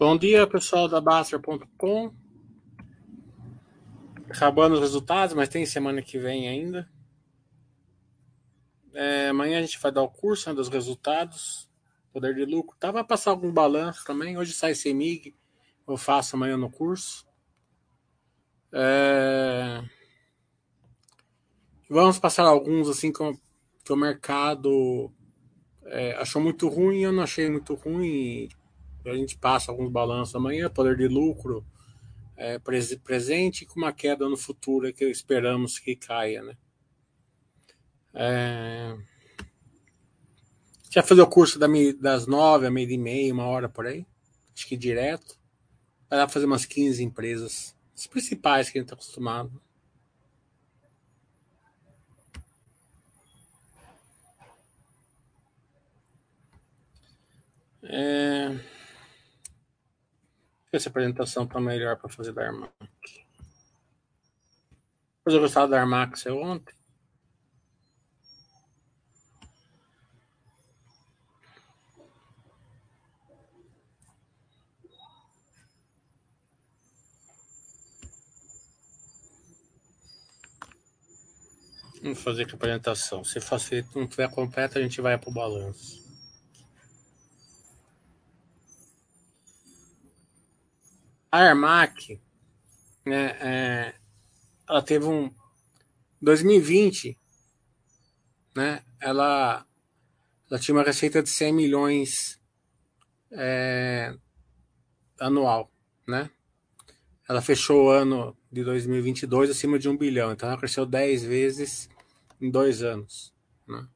Bom dia, pessoal da Baster.com. Acabando os resultados, mas tem semana que vem ainda. É, amanhã a gente vai dar o curso né, dos resultados, poder de lucro. Tá, vai passar algum balanço também. Hoje sai CEMIG, eu faço amanhã no curso. É... Vamos passar alguns assim que, que o mercado é, achou muito ruim, eu não achei muito ruim. A gente passa alguns balanços amanhã, poder de lucro é, presente com uma queda no futuro que esperamos que caia, né? É... Já fazer o curso das nove a meia e meia, uma hora por aí. Acho que direto. Vai lá fazer umas 15 empresas. As principais que a gente está acostumado. É... Essa apresentação está melhor para fazer da Armac. Mas eu gostava da Armac seu ontem. Vamos fazer aqui a apresentação. Se facilita, não tiver completa, a gente vai para o balanço. A Armac, né, é, ela teve um 2020, né, ela, ela tinha uma receita de 100 milhões é, anual, né? Ela fechou o ano de 2022 acima de um bilhão, então ela cresceu 10 vezes em dois anos, né?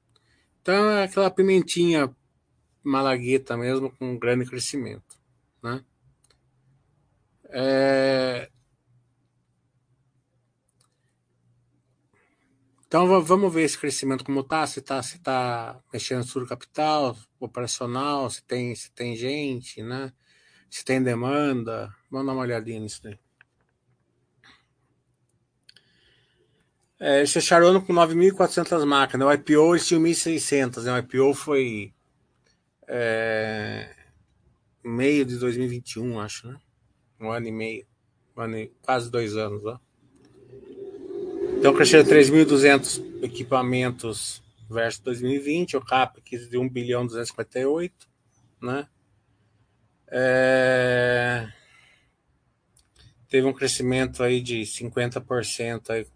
Então é aquela pimentinha malagueta mesmo com grande crescimento, né? É... Então vamos ver esse crescimento como está, se está se tá mexendo no capital, operacional, se tem, se tem gente, né? se tem demanda. Vamos dar uma olhadinha nisso daí. É, eles fecharam o ano com 9.400 máquinas. O IPO eles tinham 1.600. Né? O IPO foi é, meio de 2021, acho, né? Um ano e meio, um ano e, quase dois anos. Ó. Então cresceram 3.200 equipamentos versus 2020, o CAPEX de 1 bilhão 258, né? É... Teve um crescimento aí de 50% aí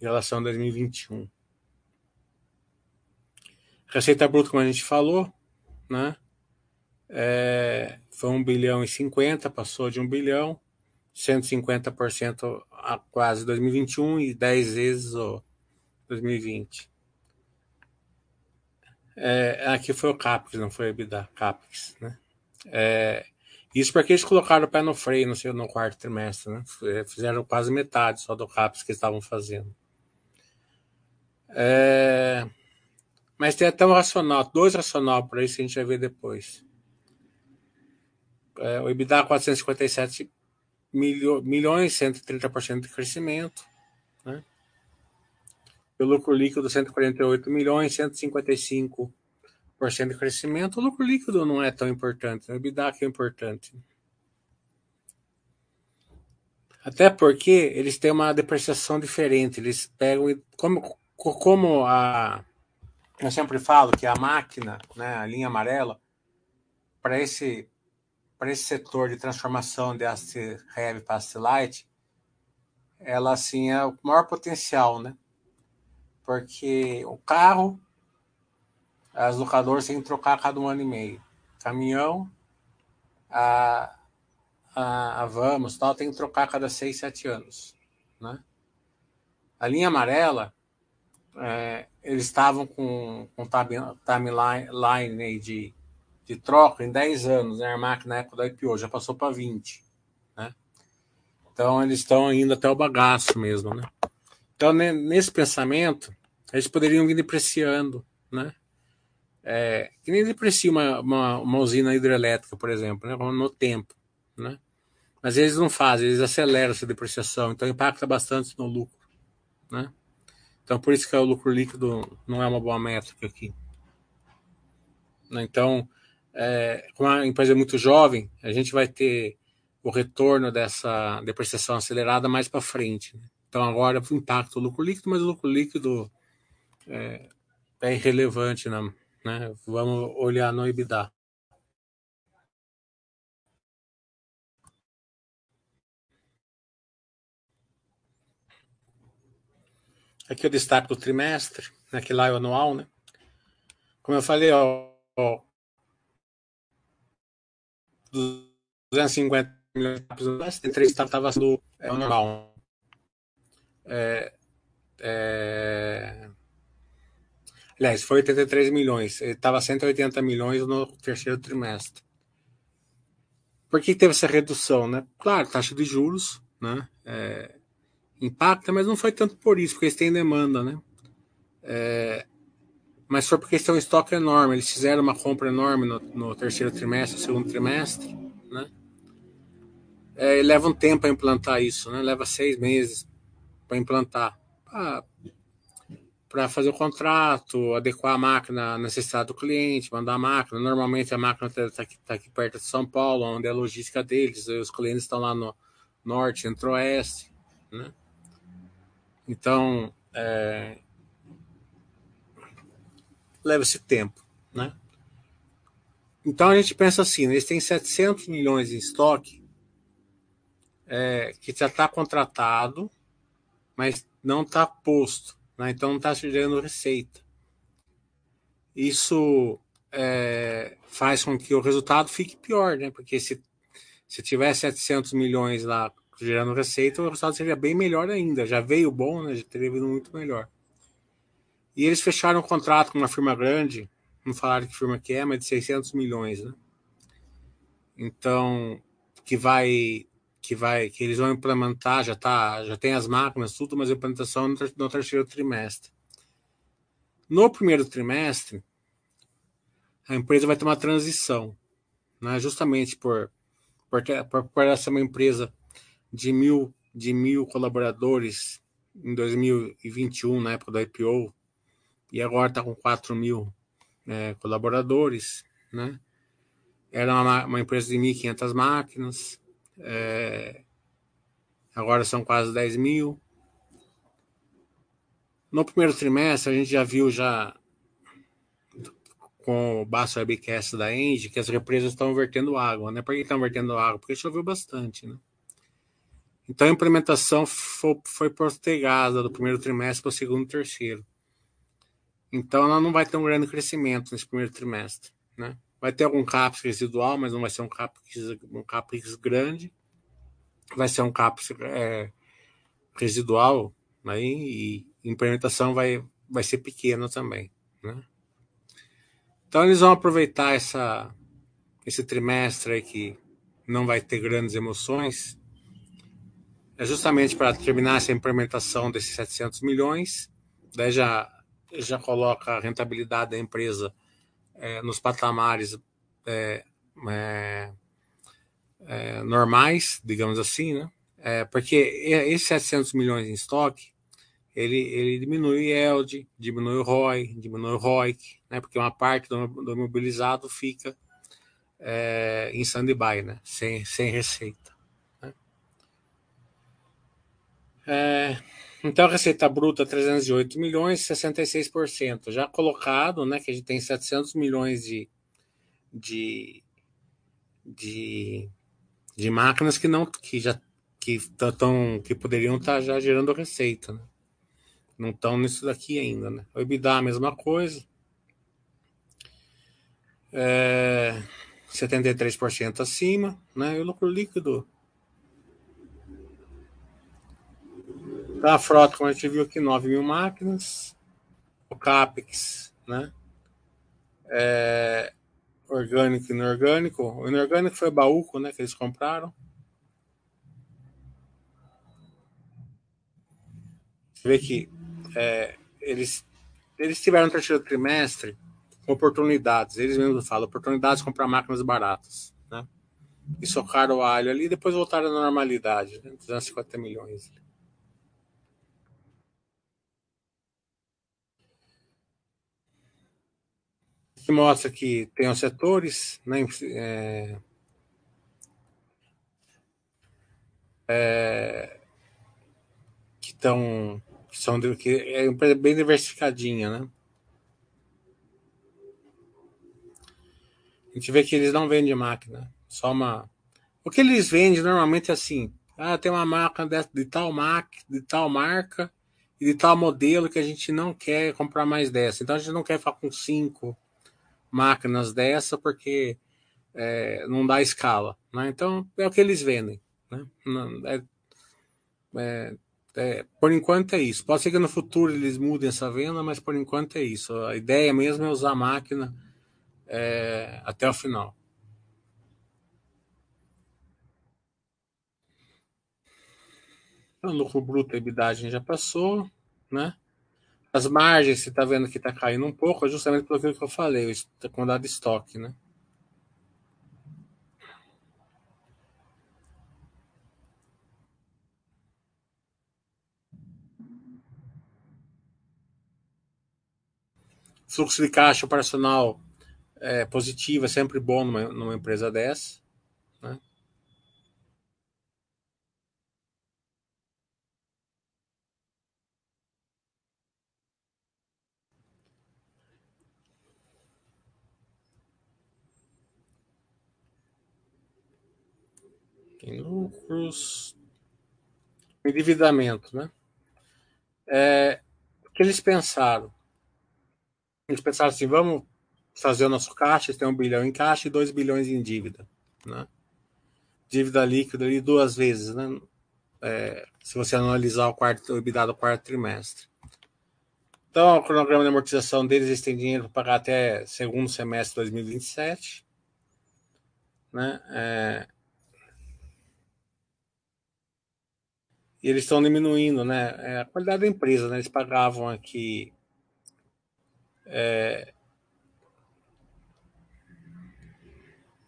em relação a 2021. Receita bruta, como a gente falou, né? É, foi 1 bilhão e 50, passou de 1 bilhão, 150% a quase 2021 e 10 vezes o 2020. É, aqui foi o CAPEX, não foi o EBITDA, CAPEX, né? É, isso porque eles colocaram o pé no freio no, no quarto trimestre, né? Fizeram quase metade só do CAPEX que estavam fazendo. É, mas tem até um racional, dois racional para isso que a gente vai ver depois. É, o EBITDA 457 milho, milhões, 130% de crescimento. Né? O lucro líquido 148 milhões, 155% de crescimento. O lucro líquido não é tão importante, né? o EBITDA que é importante. Até porque eles têm uma depreciação diferente. Eles pegam como, como a eu sempre falo que a máquina, né, a linha amarela, para esse para esse setor de transformação de AC Heavy para AC Light, ela assim é o maior potencial, né? Porque o carro, as locadoras têm que trocar a cada um ano e meio. Caminhão, a, a, a Vamos, tal, tem que trocar a cada seis, sete anos, né? A linha amarela, é, eles estavam com, com timeline de de troca em 10 anos, né? A Armac na época da IPO já passou para 20, né? Então eles estão indo até o bagaço mesmo, né? Então nesse pensamento eles poderiam vir depreciando, né? É, que nem deprecia uma, uma, uma, usina hidrelétrica, por exemplo, né? no tempo, né? Mas eles não fazem, eles aceleram essa depreciação, então impacta bastante no lucro, né? Então por isso que o lucro líquido não é uma boa métrica aqui. Então é, como a empresa é muito jovem, a gente vai ter o retorno dessa depreciação acelerada mais para frente. Né? Então agora o lucro líquido, mas o lucro líquido é, é irrelevante, né? né? Vamos olhar no EBITDA. Aqui o destaque do trimestre, né, que lá é o anual, né? Como eu falei, ó, ó 250 milhões, tem três estavam do é, normal. É, é, aliás, foi 83 milhões. Ele estava 180 milhões no terceiro trimestre. Por que teve essa redução? Né? Claro, taxa de juros né? É, impacta, mas não foi tanto por isso, porque eles têm demanda. Né? É, mas foi porque eles têm um estoque enorme. Eles fizeram uma compra enorme no, no terceiro trimestre, segundo trimestre. Né? É, leva um tempo para implantar isso, né? leva seis meses para implantar. Para fazer o contrato, adequar a máquina à necessidade do cliente, mandar a máquina. Normalmente a máquina está aqui, tá aqui perto de São Paulo, onde é a logística deles, os clientes estão lá no norte, centro-oeste. Né? Então, é, leva esse tempo. Né? Então a gente pensa assim: eles têm 700 milhões em estoque é, que já está contratado mas não está posto, né? então não está gerando receita. Isso é, faz com que o resultado fique pior, né? porque se, se tiver 700 milhões lá gerando receita, o resultado seria bem melhor ainda. Já veio bom, né? já teria vindo muito melhor. E eles fecharam um contrato com uma firma grande, não falaram que firma que é, mas de 600 milhões, né? Então, que vai que vai que eles vão implementar, já tá, já tem as máquinas, tudo, mas a implementação no, no terceiro trimestre. No primeiro trimestre, a empresa vai ter uma transição, né? justamente por, por, por, por essa uma empresa de mil, de mil colaboradores em 2021, na época do IPO, e agora está com 4 mil é, colaboradores. Né? Era uma, uma empresa de 1.500 máquinas, é, agora são quase 10 mil. No primeiro trimestre, a gente já viu já com o Basso Webcast da Engie que as represas estão vertendo água. Né? Por que estão vertendo água? Porque choveu bastante. Né? Então a implementação foi, foi postergada do primeiro trimestre para o segundo e terceiro. Então ela não vai ter um grande crescimento nesse primeiro trimestre. Né? Vai ter algum CAPEX residual, mas não vai ser um CAPEX, um grande. Vai ser um CAPEX é, residual, né? e implementação vai, vai ser pequena também. Né? Então eles vão aproveitar essa, esse trimestre que não vai ter grandes emoções, é justamente para terminar essa implementação desses 700 milhões, daí já, já coloca a rentabilidade da empresa é, nos patamares é, é, é, normais, digamos assim, né? É, porque esses 700 milhões em estoque, ele, ele diminui o yield, diminui o ROI, diminui o ROIC, né? porque uma parte do, do imobilizado fica é, em stand-by, né? sem, sem receita. Né? É, então, a receita bruta 308 milhões, 66%. Já colocado, né, que a gente tem 700 milhões de, de, de, de máquinas que não que já que tão, que poderiam estar tá já gerando receita, né? Não estão nisso daqui ainda, né? O EBITDA a mesma coisa. É, 73% acima, né? E o lucro líquido Da frota, como a gente viu aqui, 9 mil máquinas. O CAPEX, né? É, orgânico e inorgânico. O inorgânico foi Baúco, né? Que eles compraram. Você vê que é, eles, eles tiveram no terceiro trimestre oportunidades. Eles mesmos falam, oportunidades de comprar máquinas baratas. Né? E socaram o alho ali e depois voltaram à normalidade, né? 250 milhões. Mostra que tem os setores, né? É, é, que estão que são que é uma empresa bem diversificadinha, né? A gente vê que eles não vendem máquina, só uma. O que eles vendem normalmente é assim: ah, tem uma marca de, de tal marca, de tal marca e de tal modelo que a gente não quer comprar mais dessa. Então a gente não quer ficar com cinco máquinas dessa porque é, não dá escala. Né? Então é o que eles vendem. Né? É, é, é, por enquanto é isso. Pode ser que no futuro eles mudem essa venda, mas por enquanto é isso. A ideia mesmo é usar a máquina é, até o final. O lucro bruto, a EBITDA já passou, né? As margens, você está vendo que está caindo um pouco, é justamente pelo que eu falei, a quantidade de estoque, né? Fluxo de caixa operacional é, positivo é sempre bom numa, numa empresa dessa. Né? Lucros. Endividamento, né? É, o que eles pensaram? Eles pensaram assim: vamos fazer o nosso caixa, tem um bilhão em caixa e dois bilhões em dívida. Né? Dívida líquida ali duas vezes, né? É, se você analisar o quarto, o EBITDA do quarto trimestre. Então, o cronograma de amortização deles, eles têm dinheiro para pagar até segundo semestre de 2027. Né? É, e eles estão diminuindo né? É a qualidade da empresa. Né? Eles pagavam aqui é,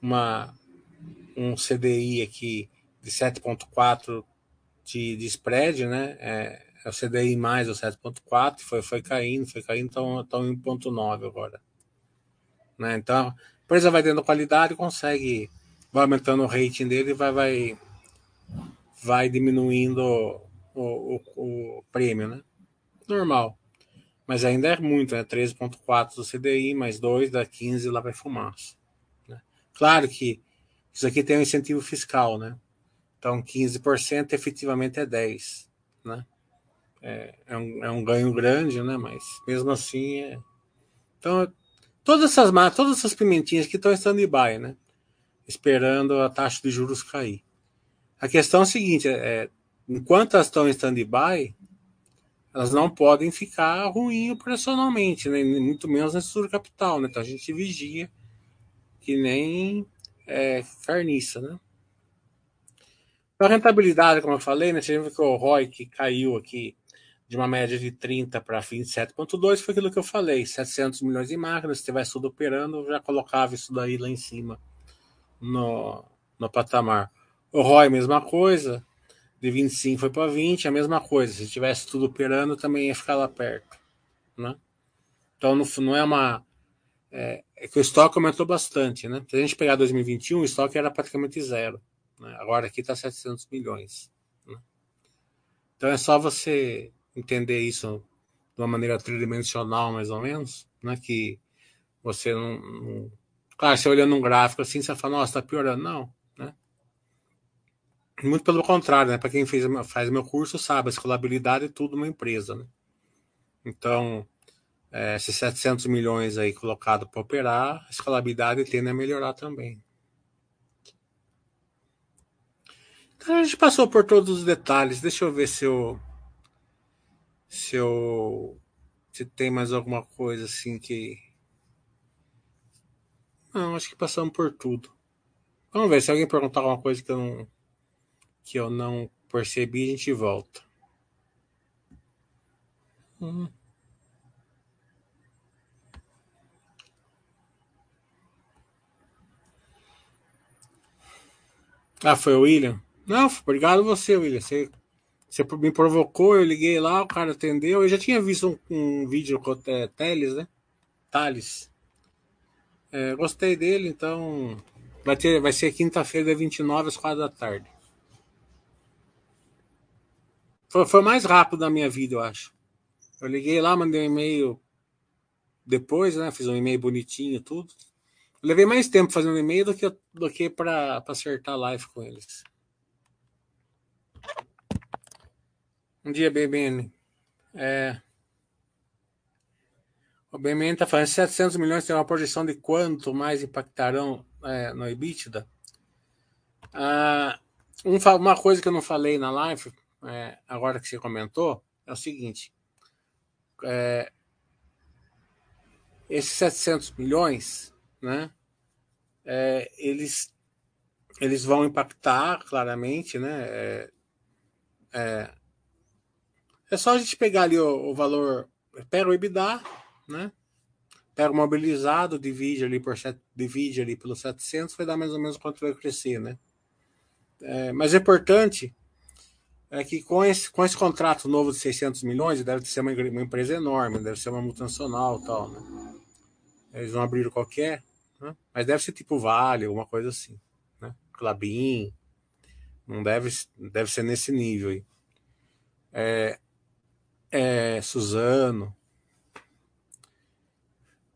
uma, um CDI aqui de 7,4 de, de spread, né? É, é o CDI mais o 7,4, foi, foi caindo, foi caindo, então estão em 1,9 agora. Né? Então, a empresa vai tendo qualidade, consegue, vai aumentando o rating dele vai, vai, vai diminuindo o, o, o, prêmio, né? Normal. Mas ainda é muito, né? 13,4 do CDI, mais 2 da 15 lá vai fumaça. Claro que isso aqui tem um incentivo fiscal, né? Então, 15% efetivamente é 10%, né? É, é, um, é um ganho grande, né? Mas mesmo assim é. Então, todas essas todas essas pimentinhas que estão em stand-by, né? Esperando a taxa de juros cair. A questão é a seguinte: é, enquanto elas estão em stand-by, elas não podem ficar ruim operacionalmente, né? muito menos na estrutura capital. Né? Então a gente vigia que nem é, carniça, né? A rentabilidade, como eu falei, né, você que o ROI que caiu aqui de uma média de 30 para 27,2 foi aquilo que eu falei, 700 milhões de máquinas, se tivesse tudo operando, eu já colocava isso daí lá em cima no, no patamar. O ROI, mesma coisa, de 25 foi para 20, a mesma coisa, se tivesse tudo operando, também ia ficar lá perto, né? Então não, não é uma é, é, que o estoque aumentou bastante, né? Se a gente pegar 2021, o estoque era praticamente zero. Né? Agora aqui está 700 milhões. Né? Então é só você entender isso de uma maneira tridimensional, mais ou menos, né? Que você não, não... Claro, você olhando um gráfico assim, você fala, nossa, está piorando. Não? Muito pelo contrário, né? Para quem fez, faz meu curso sabe, a escalabilidade é tudo uma empresa, né? Então, é, esses 700 milhões aí colocado para operar, a escalabilidade tende a melhorar também. Então a gente passou por todos os detalhes. Deixa eu ver se eu. Se eu. Se tem mais alguma coisa assim que. Não, acho que passamos por tudo. Vamos ver se alguém perguntar alguma coisa que eu não. Que eu não percebi, a gente volta. Hum. Ah, foi o William? Não, obrigado você, William. Você, você me provocou, eu liguei lá, o cara atendeu. Eu já tinha visto um, um vídeo com é, Teles, né? Thales. É, gostei dele, então vai, ter, vai ser quinta-feira, 29, às 4 da tarde. Foi, foi mais rápido da minha vida, eu acho. Eu liguei lá, mandei um e-mail depois, né? Fiz um e-mail bonitinho, tudo. Eu levei mais tempo fazendo e-mail do que, do que para acertar live com eles. Um dia, BBN. É... O BMN está falando 700 milhões tem uma projeção de quanto mais impactarão é, no EBITDA. Ah, um, uma coisa que eu não falei na live, é, agora que você comentou, é o seguinte: é, esses 700 milhões, né, é, eles, eles vão impactar claramente, né? É, é, é só a gente pegar ali o, o valor, pega o EBITDA, né? Pega o mobilizado, divide ali por divide ali pelos 700, vai dar mais ou menos quanto vai crescer, né? É, mas é importante é que com esse, com esse contrato novo de 600 milhões, deve ser uma, uma empresa enorme, deve ser uma multinacional tal, né? Eles não abriram qualquer, né? mas deve ser tipo Vale, alguma coisa assim, né? Clabin, não deve, deve ser nesse nível aí. É, é, Suzano,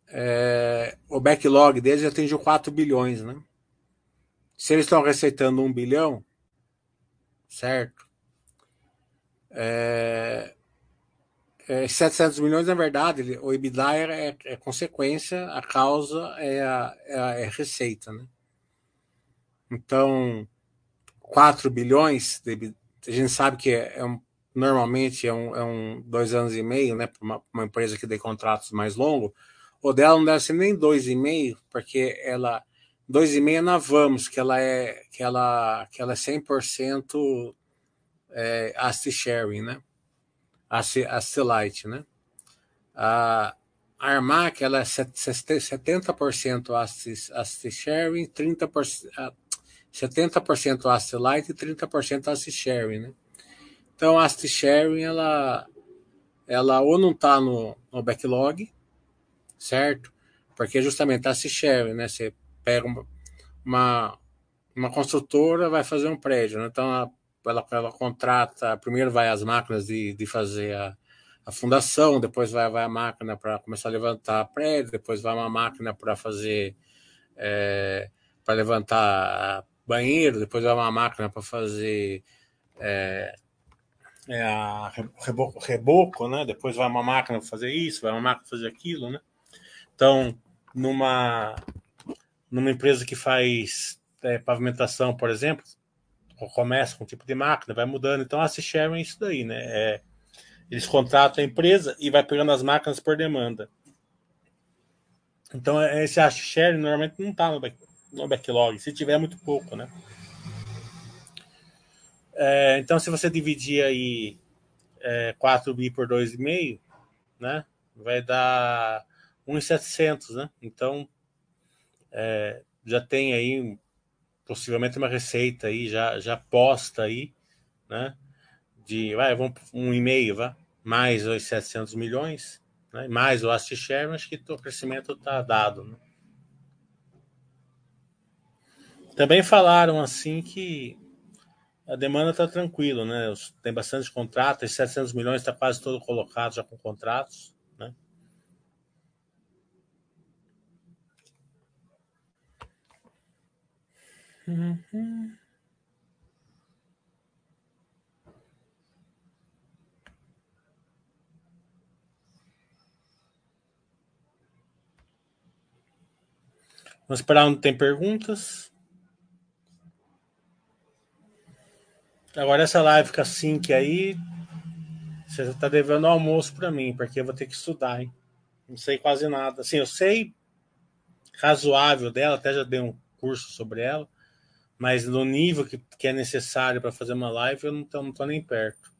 é, o backlog deles atingiu 4 bilhões, né? Se eles estão receitando 1 bilhão, certo? É, é, 700 milhões, na verdade, o EBITDA é, é, consequência, a causa é a, é a é receita, né? Então, 4 bilhões, de, a gente sabe que é, um, normalmente é um, é um dois anos e meio, né? Para uma, uma empresa que tem contratos mais longos, o dela não deve ser nem 2,5, porque ela 2,5 na Vamos, que ela é que ela que ela é 100% é, asset sharing, né? Asset, asset light, né? A, a Armac ela é 70% asset, asset sharing, 30% 70% asset light e 30% asset sharing, né? Então a asset sharing ela ela ou não está no, no backlog, certo? Porque justamente a sharing, né? Você pega uma, uma, uma, construtora, vai fazer um prédio, né? então ela, ela, contrata, primeiro vai as máquinas de, de fazer a, a fundação, depois vai, vai a máquina para começar a levantar prédio, depois vai uma máquina para fazer é, para levantar banheiro, depois vai uma máquina para fazer é, é a reboco, reboco, né? Depois vai uma máquina para fazer isso, vai uma máquina para fazer aquilo, né? Então, numa, numa empresa que faz é, pavimentação, por exemplo, começa com um tipo de máquina, vai mudando. Então, a sharing é isso daí, né? É, eles contratam a empresa e vai pegando as máquinas por demanda. Então, é, esse asset sharing normalmente não está no, back, no backlog, se tiver é muito pouco, né? É, então, se você dividir aí é, 4 bi por 2,5, né? Vai dar 1,700, né? Então, é, já tem aí possivelmente uma receita aí já, já posta aí, né? De, vai, vamos um e-mail, vai, mais os 700 milhões, né? mais o Asset Share, acho que o crescimento está dado, né? Também falaram assim que a demanda está tranquila, né? Tem bastante contratos, esses 700 milhões está quase todo colocado já com contratos. Uhum. Vamos esperar onde tem perguntas. Agora essa live fica assim que aí você está devendo almoço para mim, porque eu vou ter que estudar, hein? Não sei quase nada. Assim, eu sei razoável dela, até já dei um curso sobre ela, mas no nível que, que é necessário para fazer uma live, eu não tô, não tô nem perto.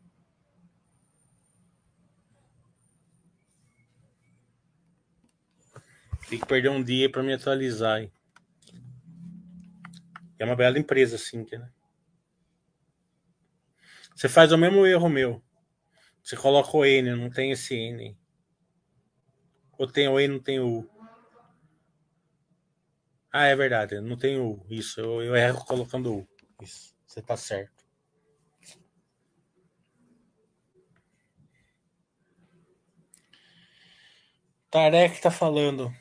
Tem que perder um dia para me atualizar. Hein? É uma bela empresa, assim, né? Você faz o mesmo erro meu. Você coloca o N, não tem esse N. Ou tem o N, não tem o U. Ah, é verdade. Não tenho isso. Eu, eu erro colocando U. Isso. Você tá certo. Tarek tá falando.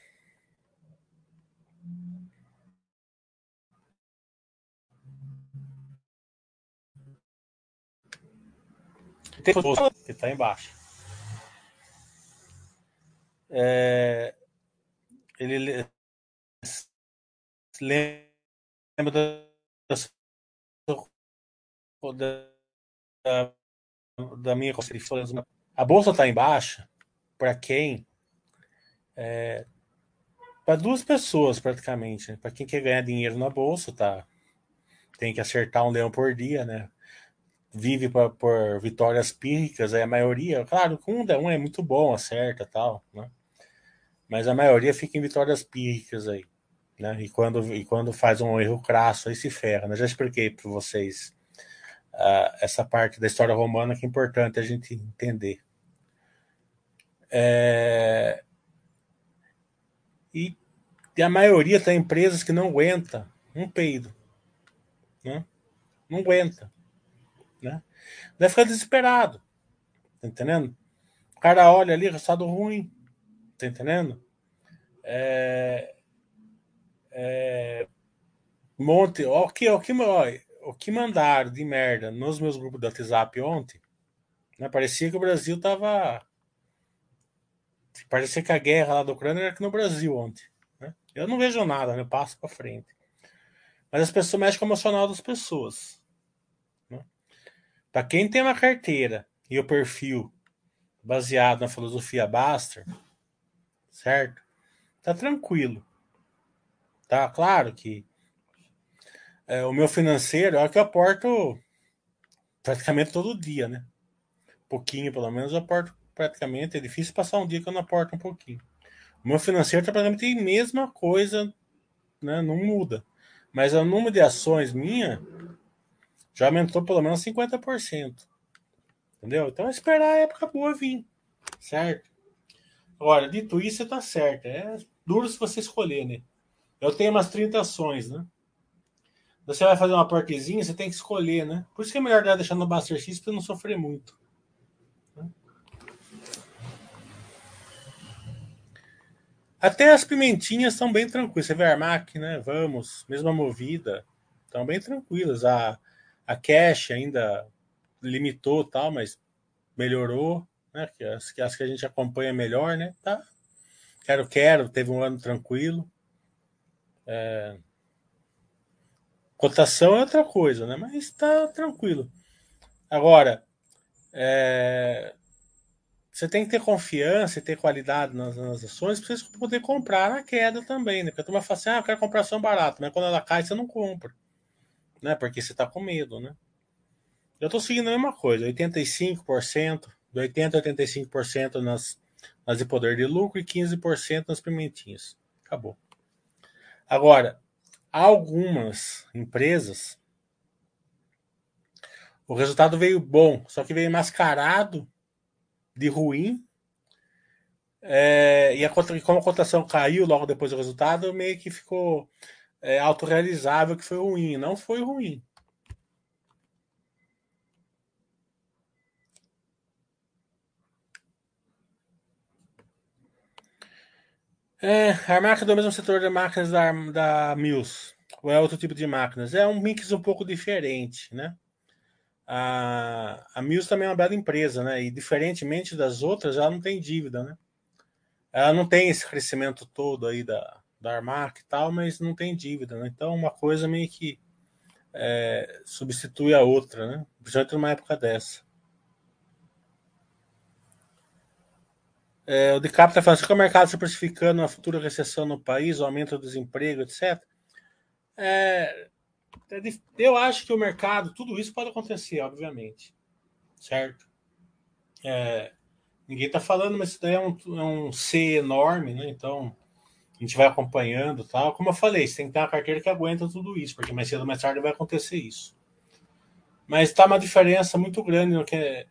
que tá embaixo. É, ele lembra da, da, da minha a bolsa está em baixa? Para quem? É, para duas pessoas praticamente né? para quem quer ganhar dinheiro na bolsa tá? Tem que acertar um leão por dia né? Vive por, por vitórias pírricas aí a maioria claro um, um é muito bom acerta tal né? Mas a maioria fica em vitórias pírricas aí né? E quando, e quando faz um erro crasso, aí se ferra. Né? Já expliquei para vocês uh, essa parte da história romana que é importante a gente entender. É... E, e, a maioria tem empresas que não aguenta um peido. Né? Não aguenta. Né? Deve ficar desesperado. Tá entendendo? O cara olha ali, resultado ruim. Tá entendendo? É, é, monte, o que, o, que, o que mandaram de merda nos meus grupos do WhatsApp ontem, né, parecia que o Brasil tava. Parecia que a guerra lá da Ucrânia era aqui no Brasil ontem. Né? Eu não vejo nada, né? Eu passo para frente. Mas as pessoas mexem com o emocional das pessoas. Né? Para quem tem uma carteira e o perfil baseado na filosofia Baster, certo? Tá tranquilo. Tá claro que é, o meu financeiro é o que eu aporto praticamente todo dia, né? pouquinho, pelo menos, eu aporto praticamente. É difícil passar um dia que eu não aporto um pouquinho. O meu financeiro tá praticamente a mesma coisa, né? Não muda. Mas o número de ações minha já aumentou pelo menos 50%. Entendeu? Então esperar a época boa vir. Certo? Agora, dito isso, você tá certo. É duro se você escolher, né? Eu tenho umas 30 ações, né? Você vai fazer uma partezinha, você tem que escolher, né? Por isso que é melhor deixar no Buster X para não sofrer muito. Até as pimentinhas estão bem tranquilas. Você vê a Armac, né? Vamos, mesma movida, estão bem tranquilas. A, a Cash ainda limitou tal, mas melhorou, né? As, as que a gente acompanha melhor, né? Tá. Quero, quero, teve um ano tranquilo. É... Cotação é outra coisa, né? Mas está tranquilo. Agora, é... você tem que ter confiança e ter qualidade nas, nas ações para você poder comprar na queda também, né? Porque a turma fala assim, ah, eu quero comprar ação barata, mas quando ela cai, você não compra, né? Porque você está com medo, né? Eu estou seguindo a mesma coisa, 85%, de 80% a 85% nas, nas de poder de lucro e 15% nas pimentinhas. Acabou. Agora, algumas empresas, o resultado veio bom, só que veio mascarado de ruim. É, e a, como a cotação caiu logo depois do resultado, meio que ficou é, autorrealizável que foi ruim. Não foi ruim. É, a marca do mesmo setor de máquinas da, da Mills, ou é outro tipo de máquinas? É um mix um pouco diferente, né? A, a Mills também é uma bela empresa, né? E diferentemente das outras, ela não tem dívida, né? Ela não tem esse crescimento todo aí da, da Armac e tal, mas não tem dívida, né? Então, uma coisa meio que é, substitui a outra, né? Principalmente numa época dessa. É, o DiCaprio está falando, se o mercado se precificando uma futura recessão no país, o aumento do desemprego, etc. É, é eu acho que o mercado, tudo isso pode acontecer, obviamente. Certo? É, ninguém está falando, mas isso daí é um, é um C enorme, né? Então, a gente vai acompanhando tal. Como eu falei, você tem que ter uma carteira que aguenta tudo isso, porque mais cedo ou mais tarde vai acontecer isso. Mas está uma diferença muito grande no que é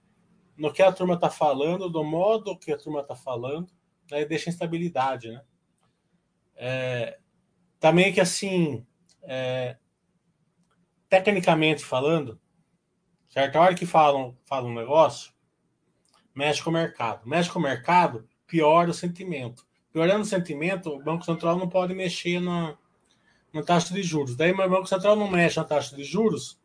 no que a turma está falando, do modo que a turma está falando, aí deixa instabilidade, né? É, tá que assim, é, tecnicamente falando, certo? A hora que falam, falam um negócio, mexe com o mercado. Mexe com o mercado, piora o sentimento. Piorando o sentimento, o Banco Central não pode mexer na, na taxa de juros. Daí, o Banco Central não mexe na taxa de juros,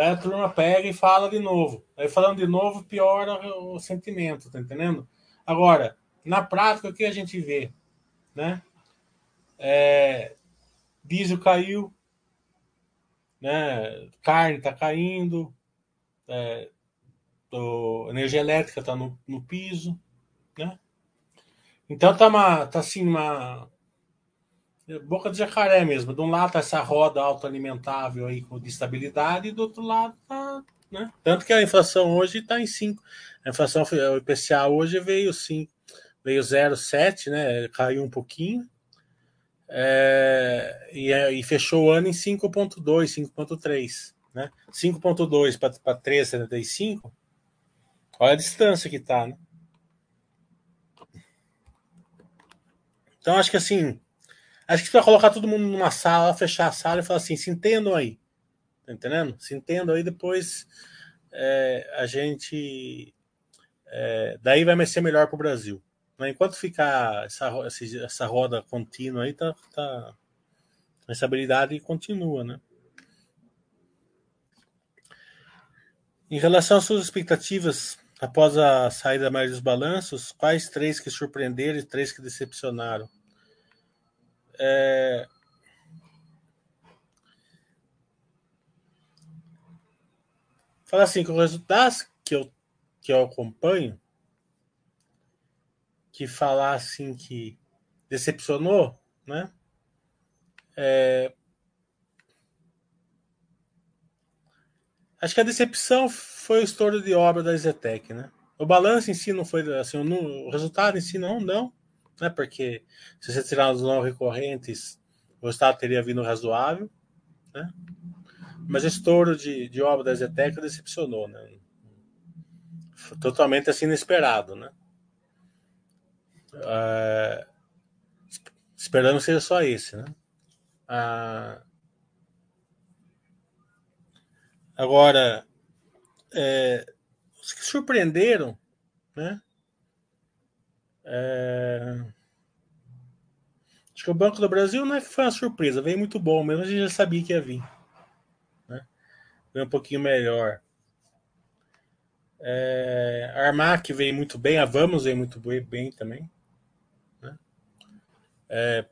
daí a turma pega e fala de novo. Aí, falando de novo, piora o sentimento, tá entendendo? Agora, na prática, o que a gente vê? Né? É, diesel caiu, né? carne está caindo, é, energia elétrica está no, no piso, né? Então tá uma, tá assim uma boca de jacaré mesmo. De um lado tá essa roda autoalimentável aí de estabilidade e do outro lado tá, né? Tanto que a inflação hoje está em 5. A inflação o IPCA hoje veio 5, veio 0,7, né? Caiu um pouquinho. É, e, é, e, fechou o ano em 5.2, 5.3, né? 5.2 para 3,75 Olha a distância que tá, né? Então acho que assim, acho que vai colocar todo mundo numa sala, fechar a sala e falar assim, se entendam aí. Tá entendendo? Se entendam aí, depois é, a gente. É, daí vai ser melhor para o Brasil. Enquanto ficar essa, essa roda contínua aí, tá, tá, a estabilidade continua, né? Em relação às suas expectativas Após a saída da maioria dos balanços, quais três que surpreenderam e três que decepcionaram? É... Fala assim, com os resultados que eu, que eu acompanho, que falar assim que decepcionou, né? É... Acho que a decepção foi o estouro de obra da Zetec, né? O balanço em si não foi assim, o resultado em si não, não, né? Porque se você tirar os não recorrentes, o resultado teria vindo razoável, né? Mas o estouro de, de obra da Zetec decepcionou, né? Foi totalmente assim inesperado, né? É, esperando que seja só esse, né? Ah, Agora, é, os que surpreenderam, né? É, acho que o Banco do Brasil não é que foi uma surpresa, veio muito bom, mesmo a gente já sabia que ia vir. Né? Veio um pouquinho melhor. É, a Armac veio muito bem, a Vamos veio muito bem também. Né? É,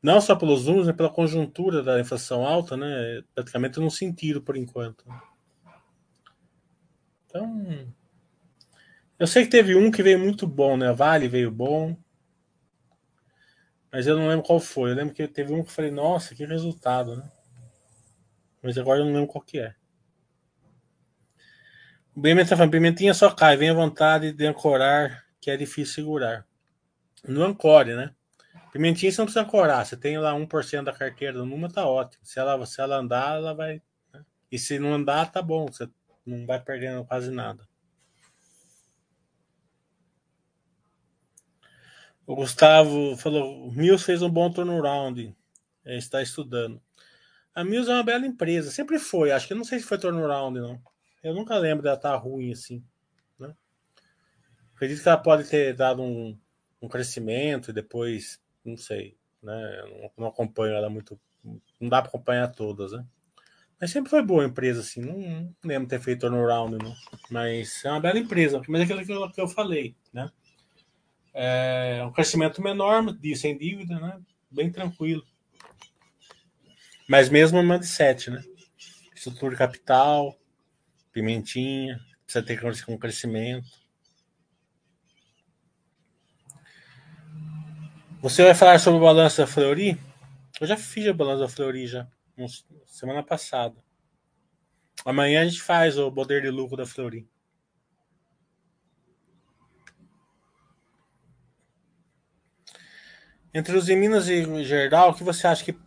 não só pelos números, mas pela conjuntura da inflação alta, né? Praticamente não sentiram por enquanto. Então, eu sei que teve um que veio muito bom, né? Vale veio bom, mas eu não lembro qual foi. Eu lembro que teve um que eu falei, nossa, que resultado, né? Mas agora eu não lembro qual que é. O Pimenta tá falando, pimentinha só cai, vem a vontade de ancorar, que é difícil segurar. No ancore, né? Pimentinha você não precisa corar. Você tem lá 1% da carteira numa, tá ótimo. Se ela, se ela andar, ela vai. Né? E se não andar, tá bom. Você não vai perdendo quase nada. O Gustavo falou: Mills fez um bom turnaround. Ele está estudando. A Mills é uma bela empresa. Sempre foi. Acho que não sei se foi turnaround, não. Eu nunca lembro dela estar tá ruim assim. Né? Acredito que ela pode ter dado um, um crescimento e depois não sei, né? Não, não acompanho ela muito, não dá para acompanhar todas, né? Mas sempre foi boa a empresa, assim, não, não lembro ter feito turnaround, não. Mas é uma bela empresa, mas é aquilo que eu, que eu falei, né? É um crescimento menor, sem dívida, né? Bem tranquilo. Mas mesmo uma de 7, né? Estrutura de capital, pimentinha, precisa ter um crescimento. Você vai falar sobre o balanço da Fleury? Eu já fiz o balanço da Fleury já, semana passada. Amanhã a gente faz o poder de lucro da Fleury. Entre os de Minas e Gerdau, o que você acha que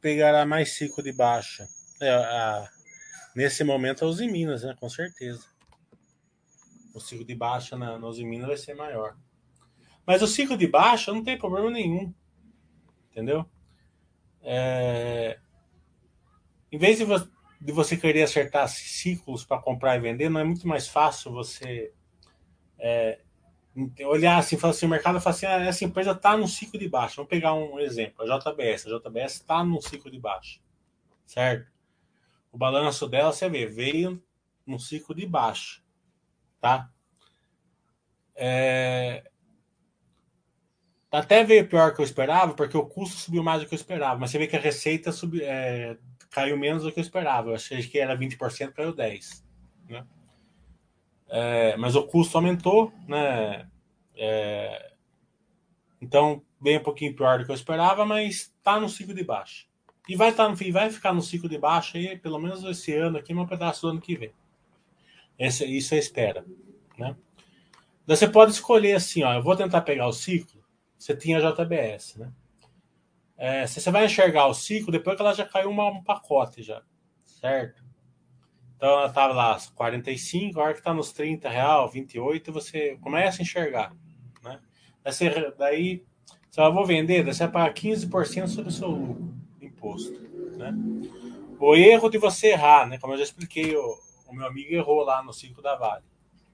pegará mais ciclo de baixa? É, a, nesse momento é os de Minas, né? Com certeza. O ciclo de baixa na, nos de Minas vai ser maior. Mas o ciclo de baixa não tem problema nenhum. Entendeu? É, em vez de, vo de você querer acertar ciclos para comprar e vender, não é muito mais fácil você é, olhar assim, falar assim, o mercado fala assim, ah, essa empresa está no ciclo de baixo. Vamos pegar um exemplo, a JBS. A JBS está no ciclo de baixo, certo? O balanço dela, você vê, veio no ciclo de baixo, tá? É... Até veio pior que eu esperava, porque o custo subiu mais do que eu esperava, mas você vê que a receita é... caiu menos do que eu esperava. Eu achei que era 20%, caiu 10%. Né? É... mas o custo aumentou, né? É... então, bem um pouquinho pior do que eu esperava, mas está no ciclo de baixo. E vai, tá no, vai ficar no ciclo de baixo aí, pelo menos esse ano aqui, um pedaço do ano que vem. Esse, isso é espera. Né? Daí você pode escolher assim, ó, eu vou tentar pegar o ciclo, você tinha JBS, né? É, você vai enxergar o ciclo, depois que ela já caiu uma, um pacote já, certo? Então ela estava lá 45, a hora que está nos 30 real, 28, você começa a enxergar, né? Daí, você, daí você vai, vou vender, daí você paga 15% sobre o seu lucro imposto. Né? O erro de você errar, né? como eu já expliquei, o, o meu amigo errou lá no ciclo da Vale,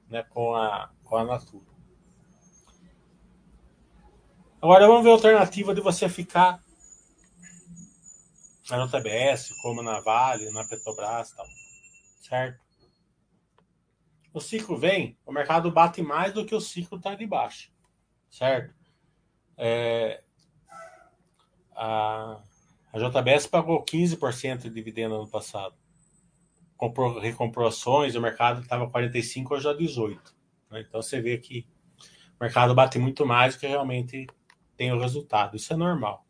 né? com, a, com a Natura. Agora vamos ver a alternativa de você ficar na JBS, como na Vale, na Petrobras tal. Certo? O ciclo vem, o mercado bate mais do que o ciclo está de baixo. Certo? É, a, a JBS pagou 15% de dividendo ano passado. Comprou, recomprou ações, o mercado estava 45, hoje já 18. Né? Então você vê que o mercado bate muito mais do que realmente tem o resultado. Isso é normal.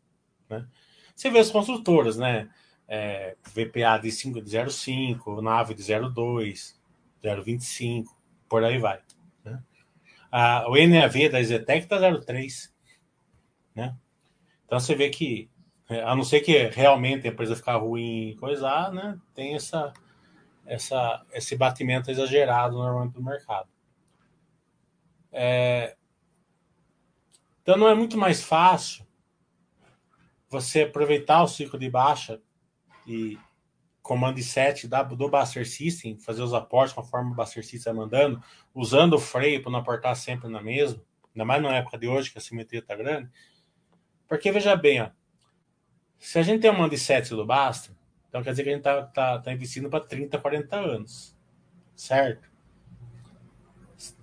Né? Você vê as construtoras, né? É, VPA de 0,5, nave de 0,2, 0,25, por aí vai. Né? A, o NAV da Zetec está 0,3. Né? Então você vê que é, a não ser que realmente a empresa ficar ruim e coisar, né? Tem essa, essa, esse batimento exagerado normalmente do mercado. É, então não é muito mais fácil você aproveitar o ciclo de baixa e comando 7 da, do Buster System, fazer os aportes conforme o Buster System mandando, usando o freio para não aportar sempre na mesma, ainda mais na época de hoje que a simetria está grande. Porque veja bem, ó, se a gente tem uma de 7 do Basta, então quer dizer que a gente está tá, tá investindo para 30, 40 anos. Certo?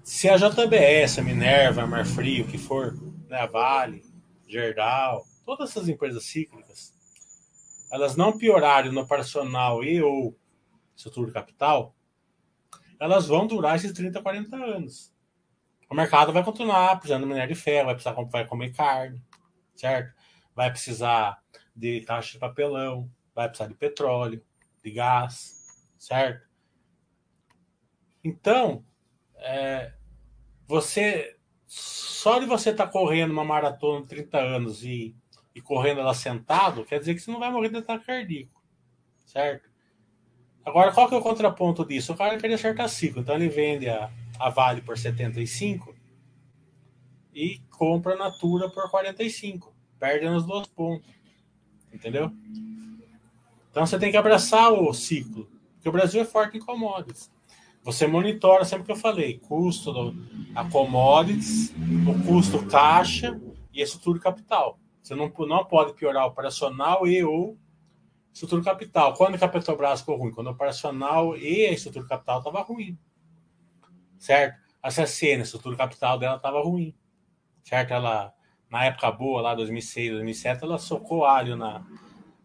Se a JBS, a Minerva, a Marfrio, o que for, né, a Vale, Gerdau, todas essas empresas cíclicas, elas não piorarem no operacional e ou estrutura capital, elas vão durar esses 30, 40 anos. O mercado vai continuar precisando de minério de ferro, vai precisar vai comer carne, certo? Vai precisar de caixa de papelão, vai precisar de petróleo, de gás, certo? Então, é, você só de você estar tá correndo uma maratona de 30 anos e, e correndo ela sentado, quer dizer que você não vai morrer de ataque cardíaco, certo? Agora, qual que é o contraponto disso? O cara queria acertar ciclo, então ele vende a, a Vale por 75 e compra a Natura por 45, perde nos dois pontos. Entendeu? Então você tem que abraçar o ciclo. Porque o Brasil é forte em commodities. Você monitora sempre que eu falei, custo do, a commodities, o custo caixa e a estrutura capital. Você não, não pode piorar operacional e ou estrutura capital. Quando que a Petrobras ficou ruim? Quando o operacional e a estrutura capital estava ruim. Certo? A CSN, a estrutura capital dela estava ruim. Certo? Ela na época boa, lá 2006, 2007, ela socou alho na,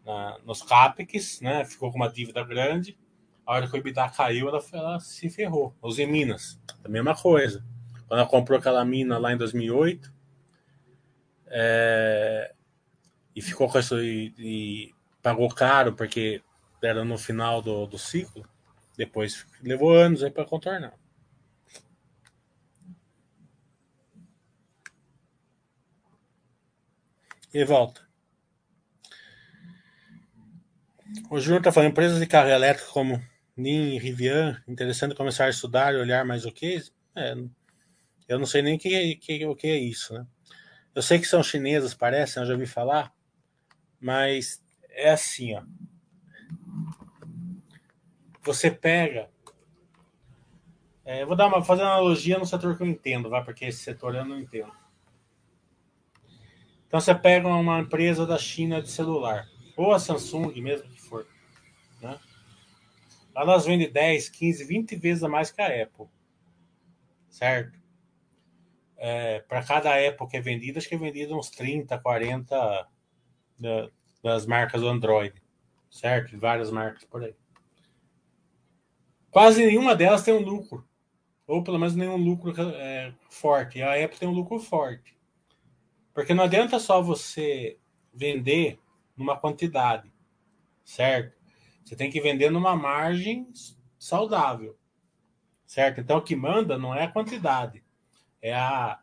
na, nos CAPEX, né? Ficou com uma dívida grande. A hora que o EBITDA caiu, ela, ela se ferrou. Os em Minas, a mesma coisa. Quando ela comprou aquela mina lá em 2008, é, e ficou com isso e, e, pagou caro porque era no final do, do ciclo. Depois levou anos aí para contornar. e volta. O Júnior está falando, empresas de carro elétrico como NIN e Rivian, interessante começar a estudar e olhar mais o que. É, eu não sei nem que, que, o que é isso, né? Eu sei que são chinesas, parece, eu já ouvi falar, mas é assim, ó. Você pega. É, vou dar uma, fazer uma analogia no setor que eu entendo, vai, porque esse setor eu não entendo. Então você pega uma empresa da China de celular, ou a Samsung, mesmo que for, né? Elas vendem 10, 15, 20 vezes a mais que a Apple. Certo? É, para cada que é vendida, acho que é vendido uns 30, 40 da, das marcas do Android. Certo? Várias marcas por aí. Quase nenhuma delas tem um lucro. Ou pelo menos nenhum lucro é, forte. A Apple tem um lucro forte. Porque não adianta só você vender numa quantidade, certo? Você tem que vender numa margem saudável, certo? Então o que manda não é a quantidade, é a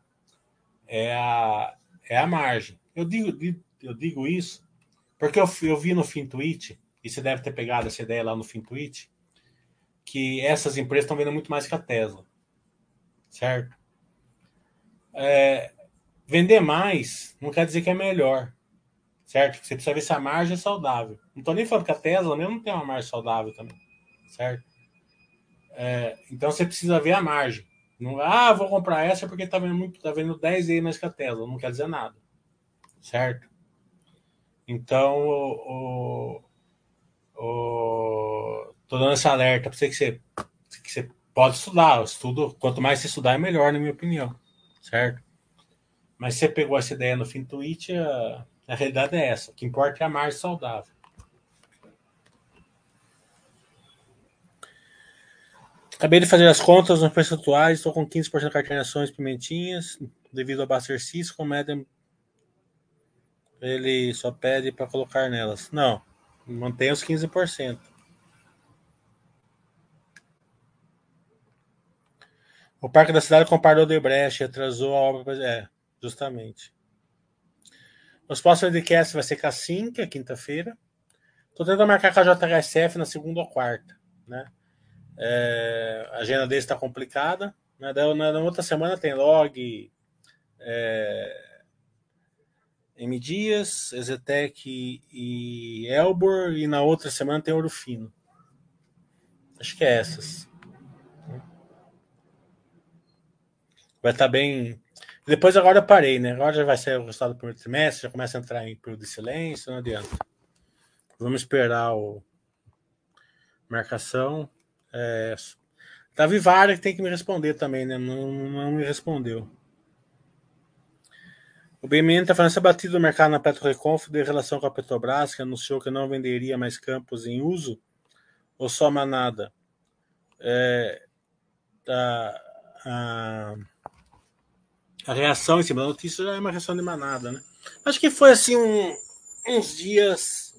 é a é a margem. Eu digo eu digo isso porque eu, eu vi no FinTwitch, e você deve ter pegado essa ideia lá no FinTwitch, que essas empresas estão vendendo muito mais que a Tesla, certo? É, Vender mais não quer dizer que é melhor, certo? Você precisa ver se a margem é saudável. Não estou nem falando que a Tesla mesmo não tem uma margem saudável também, certo? É, então você precisa ver a margem. Não, ah, vou comprar essa porque está vendo, muito, tá vendo 10 vezes mais que a Tesla. Não quer dizer nada, certo? Então, o, o, tô dando esse alerta para você que você, que você pode estudar. estudo, quanto mais você estudar, é melhor, na minha opinião, certo? Mas você pegou essa ideia no fim tweet, a, a realidade é essa. O que importa é a margem saudável. Acabei de fazer as contas nos percentuais, estou com 15% de carteira de ações pimentinhas, devido ao Cisco, Medem ele só pede para colocar nelas. Não, mantém os 15%. O Parque da Cidade comparou de brecha, atrasou a obra. É, Justamente. Os próximos podcast vai ser com a 5, é quinta-feira. Estou tentando marcar com a JHSF na segunda ou quarta. Né? É, a agenda deles está complicada. Né? Na, na, outra semana tem log, é, M Dias, Ezetec e, Elbor, e na outra semana tem Ouro Fino. Acho que é essas. Vai estar tá bem depois agora eu parei, né? Agora já vai ser o resultado do primeiro trimestre, já começa a entrar em período de silêncio, não adianta. Vamos esperar o marcação. É... Davi Vara que tem que me responder também, né? Não, não me respondeu. O BMN está falando essa batida do mercado na PetroReconf em relação com a Petrobras, que anunciou que não venderia mais campos em uso, ou só manada? É, tá, a, a reação em cima da notícia já é uma reação de manada, né? Acho que foi assim um, uns dias.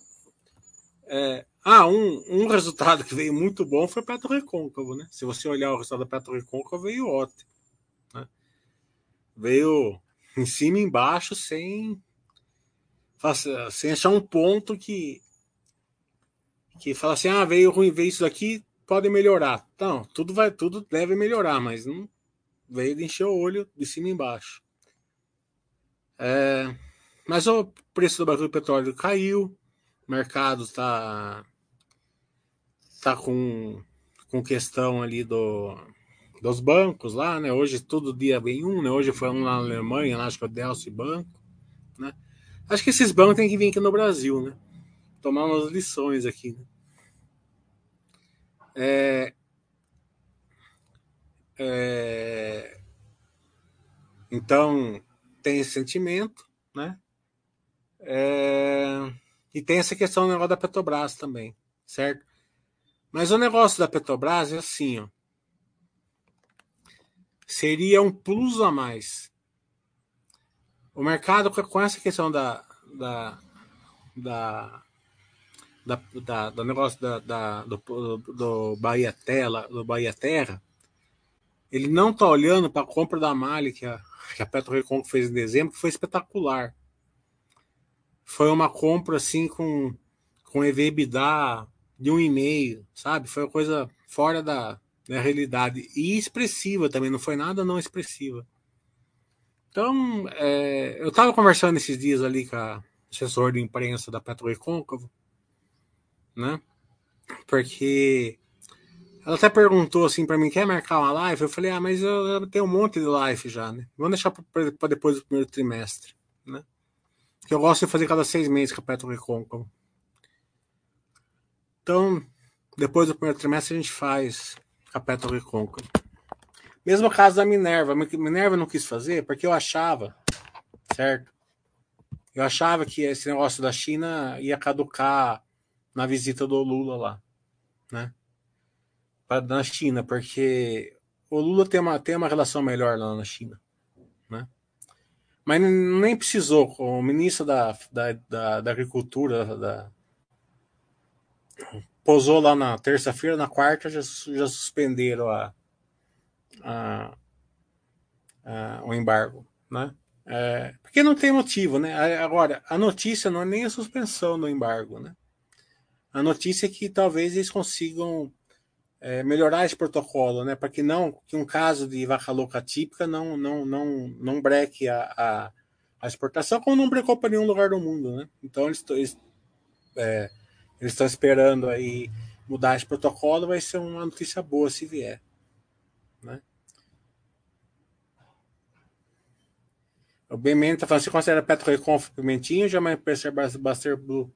É, ah, um, um resultado que veio muito bom foi Petro Recôncavo, né? Se você olhar o resultado da Petro Recôncavo, veio ótimo. Né? Veio em cima e embaixo sem, sem achar um ponto que que fala assim, ah, veio ruim, veio isso daqui, pode melhorar. Não, tudo vai, tudo deve melhorar, mas não, veio de encher o olho de cima e embaixo. É, mas o preço do barril de petróleo caiu, o mercado está tá com, com questão ali do, dos bancos lá, né? Hoje todo dia vem um, né? Hoje foi um lá na Alemanha, lá, acho que é o Delci Banco, né? Acho que esses bancos têm que vir aqui no Brasil, né? Tomar umas lições aqui, né? É, é... Então, tem esse sentimento, né? É... E tem essa questão do negócio da Petrobras também, certo? Mas o negócio da Petrobras é assim, ó. Seria um plus a mais. O mercado, com essa questão da, da, da da, da, do negócio da, da do, do, Bahia Terra, do Bahia Terra, ele não está olhando para a compra da Mali que a, que a PetroRecon fez em dezembro, que foi espetacular. Foi uma compra assim com, com EV/EBITDA de um e meio, sabe? Foi uma coisa fora da, da realidade e expressiva também, não foi nada não expressiva. Então, é, eu estava conversando esses dias ali com a assessor de imprensa da PetroRecôncavo, né? Porque ela até perguntou assim para mim, quer marcar uma live? Eu falei, ah, mas eu, eu tenho um monte de live já, né? Vamos deixar para depois do primeiro trimestre, né? Que eu gosto de fazer cada seis meses Petro Recôncavo. Então, depois do primeiro trimestre a gente faz Petro Recôncavo. Mesmo caso da Minerva. Minerva não quis fazer porque eu achava, certo? Eu achava que esse negócio da China ia caducar na visita do Lula lá, né? Na China, porque o Lula tem uma, tem uma relação melhor lá na China, né? Mas nem precisou. O ministro da, da, da, da Agricultura da, posou lá na terça-feira, na quarta já, já suspenderam a, a, a, o embargo, né? É, porque não tem motivo, né? Agora, a notícia não é nem a suspensão do embargo, né? A notícia é que talvez eles consigam é, melhorar esse protocolo, né? Para que não que um caso de vaca louca típica não não não não breque a, a, a exportação, como não brecou para nenhum lugar do mundo, né? Então eles eles é, estão esperando aí mudar esse protocolo, vai ser uma notícia boa se vier, né? O BMN está falando, você considera Petro Reconf Pimentinho ou jamais Percer Buster Blue?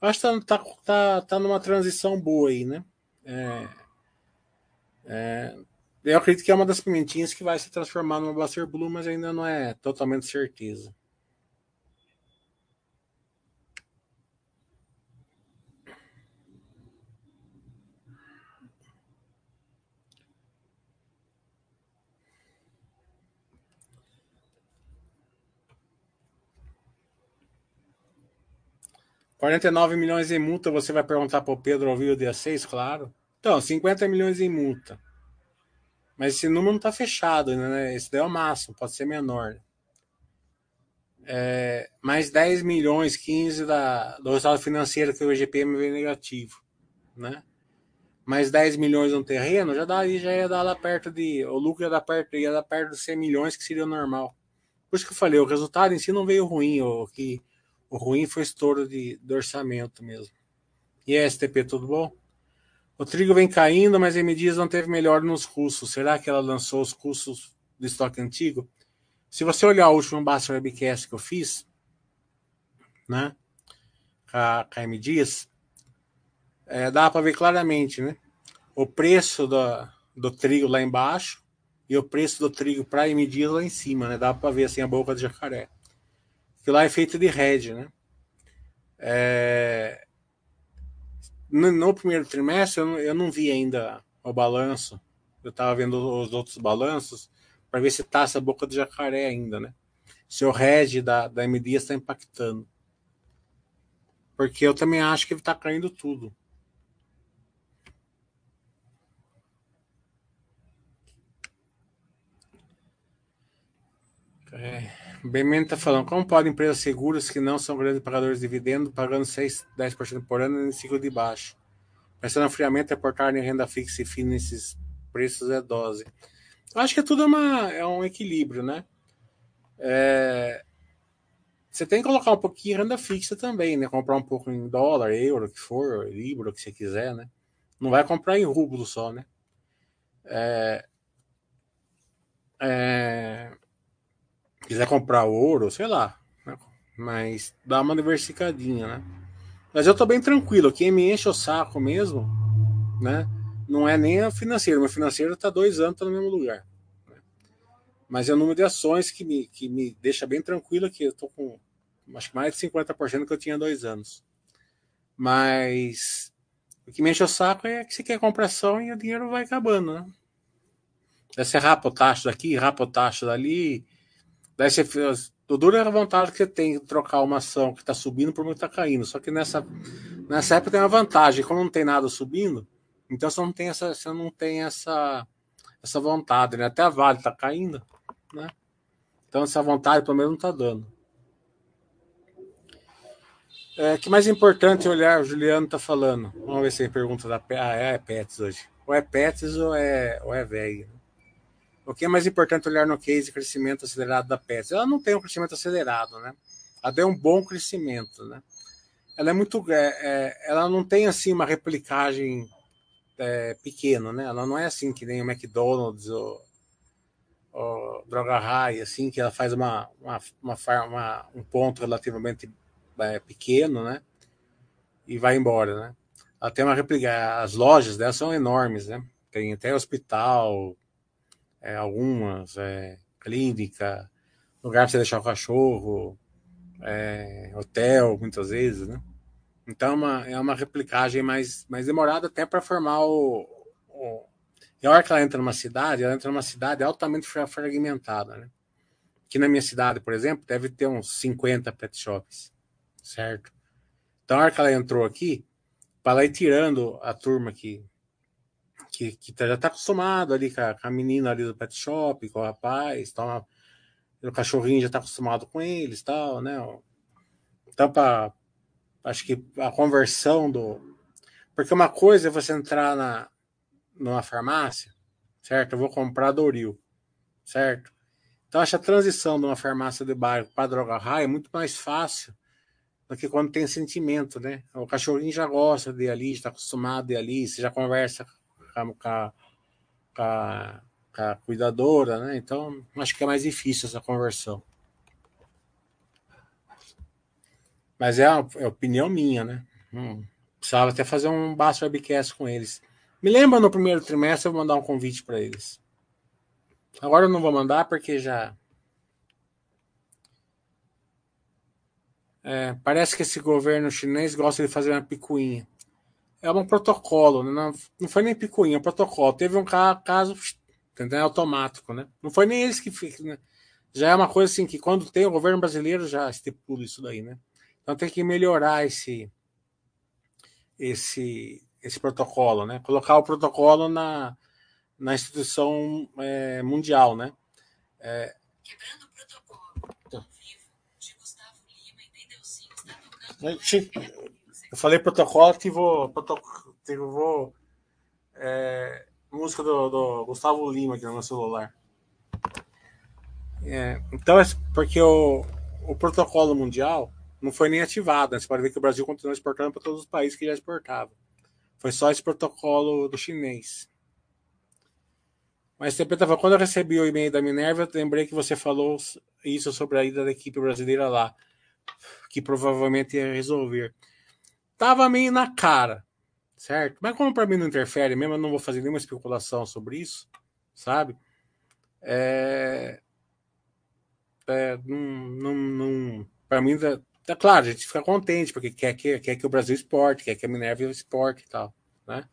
Eu acho que está tá, tá, tá numa transição boa aí, né? É, é, eu acredito que é uma das pimentinhas que vai se transformar numa Buster Blue, mas ainda não é totalmente certeza. 49 milhões em multa, você vai perguntar para o Pedro ouvir o dia 6, claro. Então, 50 milhões em multa. Mas esse número não está fechado, né? Esse daí é o máximo, pode ser menor. É, mais 10 milhões, 15 da, do resultado financeiro que o IGPM veio negativo, né? Mais 10 milhões no terreno, já, dá, já ia dar lá perto de. O lucro ia dar perto, ia dar perto de 100 milhões, que seria normal. Por isso que eu falei, o resultado em si não veio ruim, o que o ruim foi estouro de, orçamento mesmo. E a STP, tudo bom? O trigo vem caindo, mas a Medias não teve melhor nos russos. Será que ela lançou os cursos de estoque antigo? Se você olhar o último Basta Webcast que eu fiz, né? Com a, com a M. É, dá para ver claramente, né? O preço do, do trigo lá embaixo e o preço do trigo para M. Dias lá em cima, né? Dá para ver assim a boca de jacaré que lá é feito de rede, né? É... No, no, primeiro trimestre eu não, eu não, vi ainda o balanço. Eu estava vendo os outros balanços para ver se está essa boca de jacaré ainda, né? Se o RED da, da MD está impactando. Porque eu também acho que está caindo tudo. É. Benjamin está falando, como podem empresas seguras que não são grandes pagadores de dividendos, pagando 6, 10% por ano em ciclo de baixo? Pensando friamente, aportar em renda fixa e FII nesses preços é dose. Eu acho que tudo é, uma, é um equilíbrio, né? É, você tem que colocar um pouquinho em renda fixa também, né? Comprar um pouco em dólar, euro, que for, libra, o que você quiser, né? Não vai comprar em rublo só, né? É, é, quiser comprar ouro, sei lá. Né? Mas dá uma diversificadinha, né? Mas eu tô bem tranquilo. Quem me enche o saco mesmo, né? Não é nem a financeira. Meu financeiro tá dois anos tá no mesmo lugar. Né? Mas é o número de ações que me, que me deixa bem tranquilo que eu tô com acho que mais de 50% que eu tinha dois anos. Mas o que me enche o saco é que você quer comprar ação e o dinheiro vai acabando, né? Você rapa o taxa daqui, rapa o taxa dali, Daí você o duro é a vontade que tem de trocar uma ação que está subindo por uma que está caindo. Só que nessa, nessa época tem uma vantagem, como não tem nada subindo, então você não tem essa, você não tem essa, essa vontade, né? Até a Vale está caindo, né? Então essa vontade pelo menos não está dando. É, que mais importante olhar, o Juliano está falando. Vamos ver se tem pergunta da ah, é, é Pets hoje. Ou é Pets ou é, ou é velho. O que é mais importante olhar no case crescimento acelerado da Pets? Ela não tem um crescimento acelerado, né? Ela tem um bom crescimento, né? ela é muito. É, é, ela não tem assim uma replicagem é, pequena, né? Ela não é assim que nem o McDonald's ou, ou Droga High, assim, que ela faz uma, uma, uma, uma um ponto relativamente é, pequeno, né? E vai embora, né? Ela tem uma réplica. As lojas dela são enormes, né? Tem até hospital, é, algumas, é, clínica, lugar para você deixar o cachorro, é, hotel, muitas vezes, né? Então é uma, é uma replicagem mais, mais demorada até para formar o, o. E a hora que ela entra numa cidade, ela entra numa cidade altamente fragmentada, né? Aqui na minha cidade, por exemplo, deve ter uns 50 pet shops, certo? Então a hora que ela entrou aqui, para ela ir tirando a turma que, que, que tá, já está acostumado ali com a, com a, menina ali do pet shop, com o rapaz, tal, o cachorrinho já está acostumado com eles, tal, né? Então, para acho que a conversão do. Porque uma coisa é você entrar na, numa farmácia, certo? Eu vou comprar Doril, certo? Então, acho a transição de uma farmácia de bairro para droga raia é muito mais fácil do que quando tem sentimento, né? O cachorrinho já gosta de ir ali, está acostumado de ir ali, você já conversa com a, com a, com a cuidadora, né? Então, acho que é mais difícil essa conversão. Mas é a, é opinião minha, né? Hum, precisava até fazer um baixo webcast com eles. Me lembra no primeiro trimestre eu vou mandar um convite para eles. Agora eu não vou mandar porque já É, parece que esse governo chinês gosta de fazer uma picuinha. É um protocolo, né? não, foi nem picuinha, é um protocolo. Teve um caso entendeu? automático, né? Não foi nem eles que ficam, né? Já é uma coisa assim que quando tem o governo brasileiro já estipula isso daí, né? Então tem que melhorar esse esse esse protocolo, né? Colocar o protocolo na, na instituição é, mundial, né? É, Quebrando Eu falei protocolo, ativou, ativou é, música do, do, Gustavo Lima aqui no meu celular. É, então, é porque o, o protocolo mundial não foi nem ativado. Né? Você pode ver que o Brasil continua exportando para todos os países que já exportava. Foi só esse protocolo do chinês. Mas você quando eu recebi o e-mail da Minerva, eu lembrei que você falou isso sobre a ida da equipe brasileira lá que provavelmente ia resolver. Tava meio na cara, certo? Mas como para mim não interfere mesmo, eu não vou fazer nenhuma especulação sobre isso, sabe? É, é, não, não, não para mim, tá, tá, claro, a gente fica contente, porque quer que, quer que o Brasil exporte, quer que a Minerva exporte e tal, né?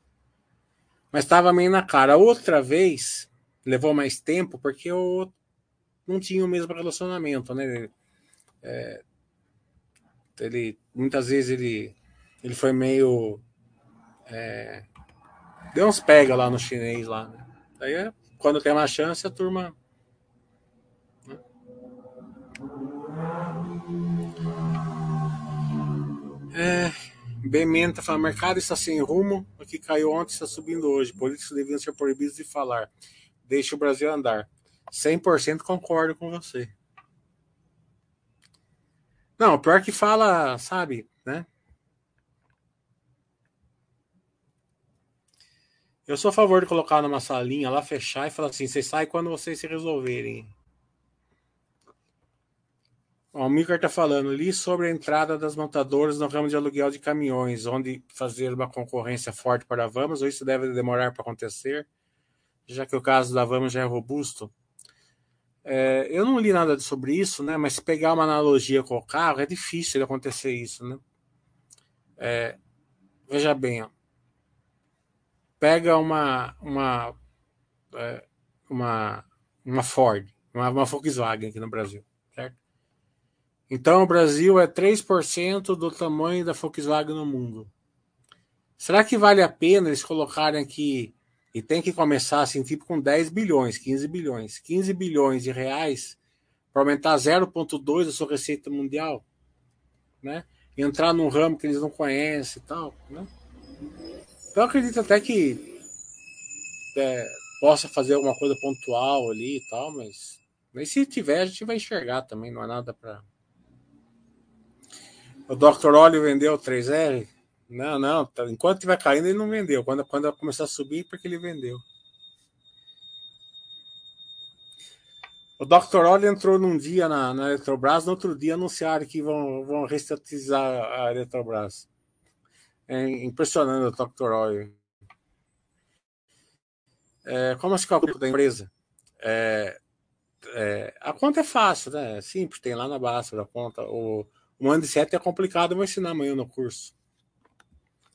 Mas estava meio na cara. Outra vez, levou mais tempo, porque eu não tinha o mesmo relacionamento, né? É, ele muitas vezes ele, ele foi meio. É, deu uns pega lá no chinês lá. Né? É, quando tem uma chance, a turma. Né? É, Bementa fala: mercado está sem rumo, o que caiu ontem está subindo hoje. Políticos deviam ser proibidos de falar. Deixe o Brasil andar. 100% concordo com você. Não, pior que fala, sabe, né? Eu sou a favor de colocar numa salinha lá, fechar e falar assim: vocês saem quando vocês se resolverem. O Milker está falando ali sobre a entrada das montadoras no ramo de aluguel de caminhões, onde fazer uma concorrência forte para a Vamos, ou isso deve demorar para acontecer, já que o caso da Vamos já é robusto. É, eu não li nada sobre isso, né? Mas pegar uma analogia com o carro, é difícil de acontecer isso, né? É, veja bem, ó. Pega uma uma é, uma uma Ford, uma, uma Volkswagen aqui no Brasil, certo? Então o Brasil é 3% do tamanho da Volkswagen no mundo. Será que vale a pena eles colocarem aqui e tem que começar assim, tipo com 10 bilhões, 15 bilhões. 15 bilhões de reais para aumentar 0,2 da sua receita mundial, né? Entrar num ramo que eles não conhecem e tal, né? Então eu acredito até que é, possa fazer alguma coisa pontual ali e tal, mas, mas se tiver, a gente vai enxergar também, não é nada para. O Dr. Olho vendeu 3R? Não, não. Tá, enquanto estiver caindo, ele não vendeu. Quando, quando começar a subir, porque ele vendeu. O Dr. Olho entrou num dia na, na Eletrobras, no outro dia anunciaram que vão, vão restatizar a Eletrobras. É impressionante o Dr. Olho. É, como se calcula da empresa? É, é, a conta é fácil, né? É simples, tem lá na base da conta. O, o Mande 7 é complicado, eu vou ensinar amanhã no curso.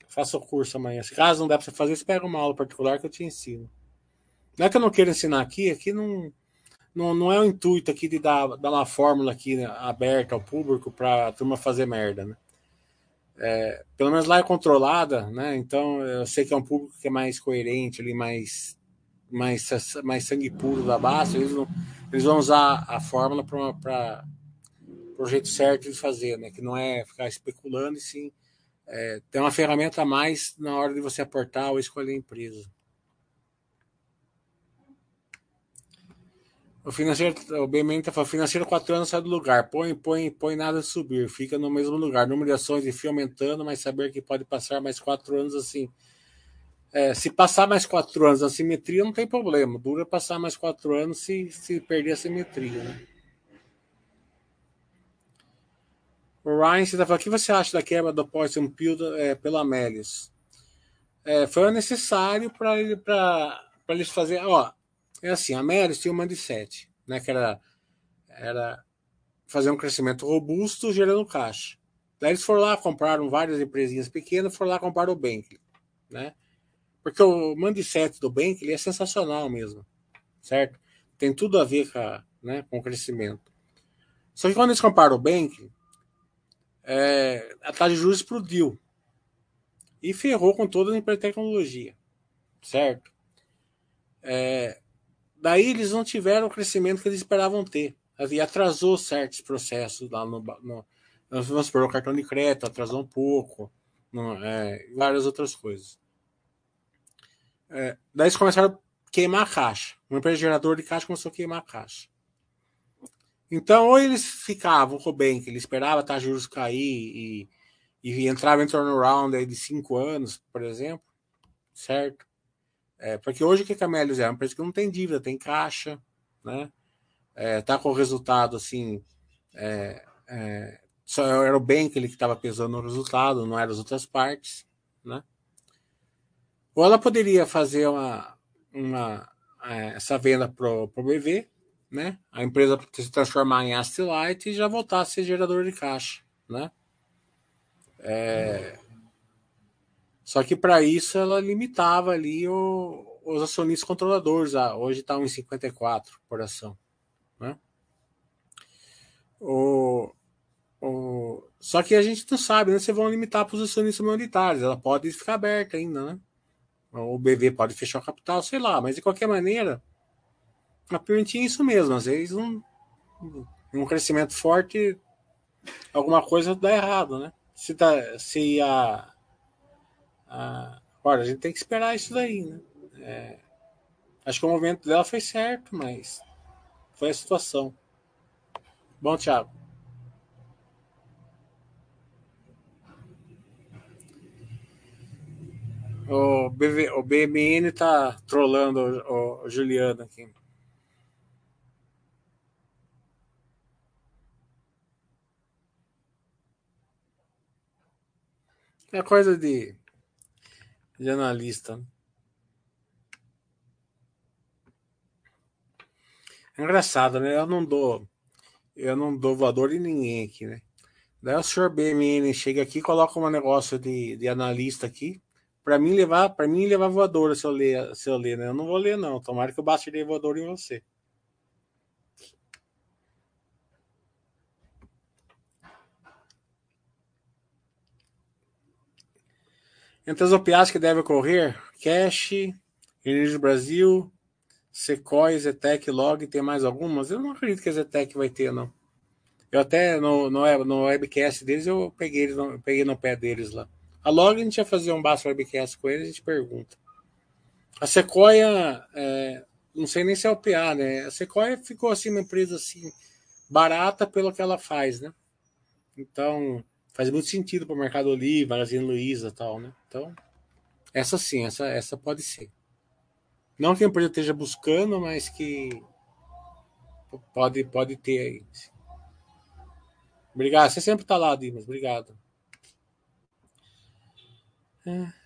Faça o curso amanhã. Se caso não der para você fazer, você pega uma aula particular que eu te ensino. Não é que eu não quero ensinar aqui, aqui não, não, não é o intuito aqui de dar, dar uma fórmula aqui né, aberta ao público para a turma fazer merda, né? É, pelo menos lá é controlada, né? Então eu sei que é um público que é mais coerente, ali, mais mais, mais sangue puro da base, eles, eles vão usar a fórmula para o jeito certo de fazer, né? que não é ficar especulando, e sim é, ter uma ferramenta a mais na hora de você aportar ou escolher a empresa. O financeiro, o BMN falando, financeiro 4 anos sai do lugar, põe, põe, põe nada de subir, fica no mesmo lugar. Número de ações fio aumentando, mas saber que pode passar mais 4 anos assim. É, se passar mais quatro anos a simetria, não tem problema. Dura passar mais quatro anos se, se perder a simetria. Né? O Ryan você tá falando, o que você acha da quebra do Poison Pill é, pela Amélios? É, foi necessário para ele, eles fazer. Ó, é assim, a Amélios tinha uma de sete, né, que era, era fazer um crescimento robusto gerando caixa. Daí eles foram lá, compraram várias empresinhas pequenas, foram lá comprar o Bank, né? Porque o mindset do Bank ele é sensacional mesmo, certo? Tem tudo a ver com, a, né, com o crescimento. Só que quando eles comparam o Bank, é, a taxa de juros explodiu e ferrou com toda a tecnologia, certo? É, daí eles não tiveram o crescimento que eles esperavam ter. E atrasou certos processos lá no, no vamos supor, o cartão de crédito atrasou um pouco, no, é, várias outras coisas. É, daí eles começaram a queimar a caixa. Uma empresa geradora de caixa começou a queimar a caixa. Então, ou eles ficavam com o bem, que ele esperava tá, juros cair e, e entrava em turnaround aí de cinco anos, por exemplo, certo? É, porque hoje o que a Camélios é? Uma empresa que não tem dívida, tem caixa, né? É, tá com o resultado assim. É, é, só era o bem que ele estava pesando no resultado, não eram as outras partes, né? Ou ela poderia fazer uma, uma é, essa venda para o BV, né? A empresa se transformar em light e já voltar a ser gerador de caixa, né? É... Só que para isso ela limitava ali o, os acionistas controladores. Ah, hoje está 1,54 por ação. Né? O, o, só que a gente não sabe, né? Vocês vão limitar para os acionistas minoritários. Ela pode ficar aberta ainda, né? O BV pode fechar o capital, sei lá, mas de qualquer maneira, a permitir isso mesmo. Às vezes, um, um crescimento forte, alguma coisa dá errado, né? Se, tá, se a, a. Olha, a gente tem que esperar isso daí, né? É, acho que o movimento dela foi certo, mas foi a situação. Bom, Thiago. O, BV, o BMN tá trolando o, o Juliano aqui. É coisa de, de analista. É engraçado, né? Eu não dou. Eu não dou voador em ninguém aqui, né? Daí o senhor BMN chega aqui, coloca um negócio de, de analista aqui para mim levar, para mim levar voadora se eu ler, se eu ler, né? Eu não vou ler não. Tomara que eu baste ler voadora em você. Entre as OPAs que devem ocorrer, Cash, Energia Brasil, Sequoia, Zetec, Log, tem mais algumas? Eu não acredito que a Zetec vai ter, não. Eu até no, no, no webcast deles eu peguei, eu peguei no pé deles lá. A Log a gente ia fazer um Basso Webcast com ele, a gente pergunta. A Sequoia, é, não sei nem se é o PA, né? A Sequoia ficou assim, uma empresa assim, barata pelo que ela faz, né? Então, faz muito sentido para o Mercado Livre, Magazine Luiza tal, né? Então, essa sim, essa, essa pode ser. Não que a empresa esteja buscando, mas que pode, pode ter aí. Obrigado. Você sempre está lá, Dimas. Obrigado. É.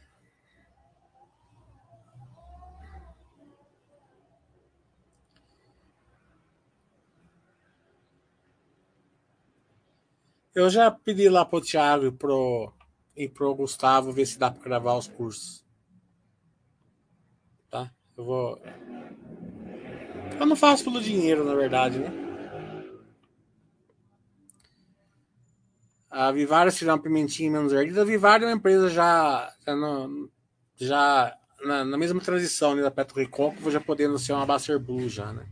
Eu já pedi lá pro Thiago e pro, e pro Gustavo ver se dá para gravar os cursos. Tá? Eu vou. Eu não faço pelo dinheiro, na verdade, né? A Vivara uma pimentinha menos ardida. A Vivara é uma empresa já, já, no, já na, na, mesma transição né, da Petro Recôncavo, já podendo ser uma Bacer Blue já, né?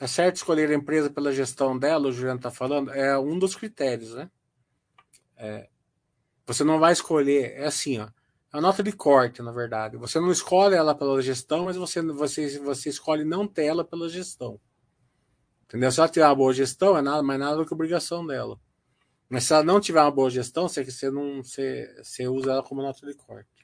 É certo escolher a empresa pela gestão dela, o Juliano está falando, é um dos critérios, né? É, você não vai escolher, é assim, ó, é a nota de corte, na verdade. Você não escolhe ela pela gestão, mas você, você, você escolhe não ter ela pela gestão. Entendeu? Se ela tiver uma boa gestão, é nada mais nada do que obrigação dela. Mas se ela não tiver uma boa gestão, você, você, não, você, você usa ela como nota de corte.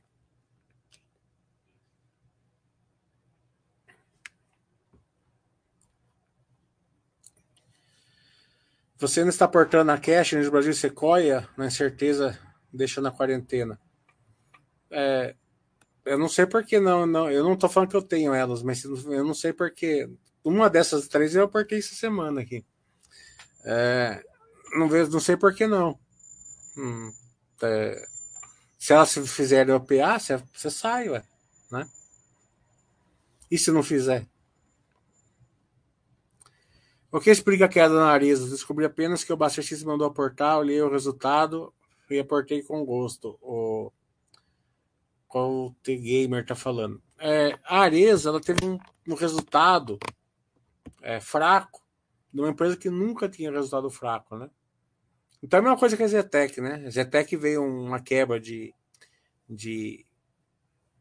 Você não está portando a cash no Brasil Sequoia, na incerteza, deixa na quarentena. É, eu não sei por que não, não. Eu não estou falando que eu tenho elas, mas eu não sei porque. Uma dessas três eu aportei essa semana aqui. É, não, vejo, não sei por que não. Hum, é, se elas fizerem OPA, você, você sai, ué, né? E se não fizer? O que explica a queda na nariz? Descobri apenas que o X mandou aportar, olhei o resultado e aportei com gosto. O qual o T-Gamer tá falando. É, a Areza ela teve um, um resultado é, fraco de uma empresa que nunca tinha resultado fraco, né? Então é a mesma coisa que a Zetec, né? A Zetec veio uma quebra de, de,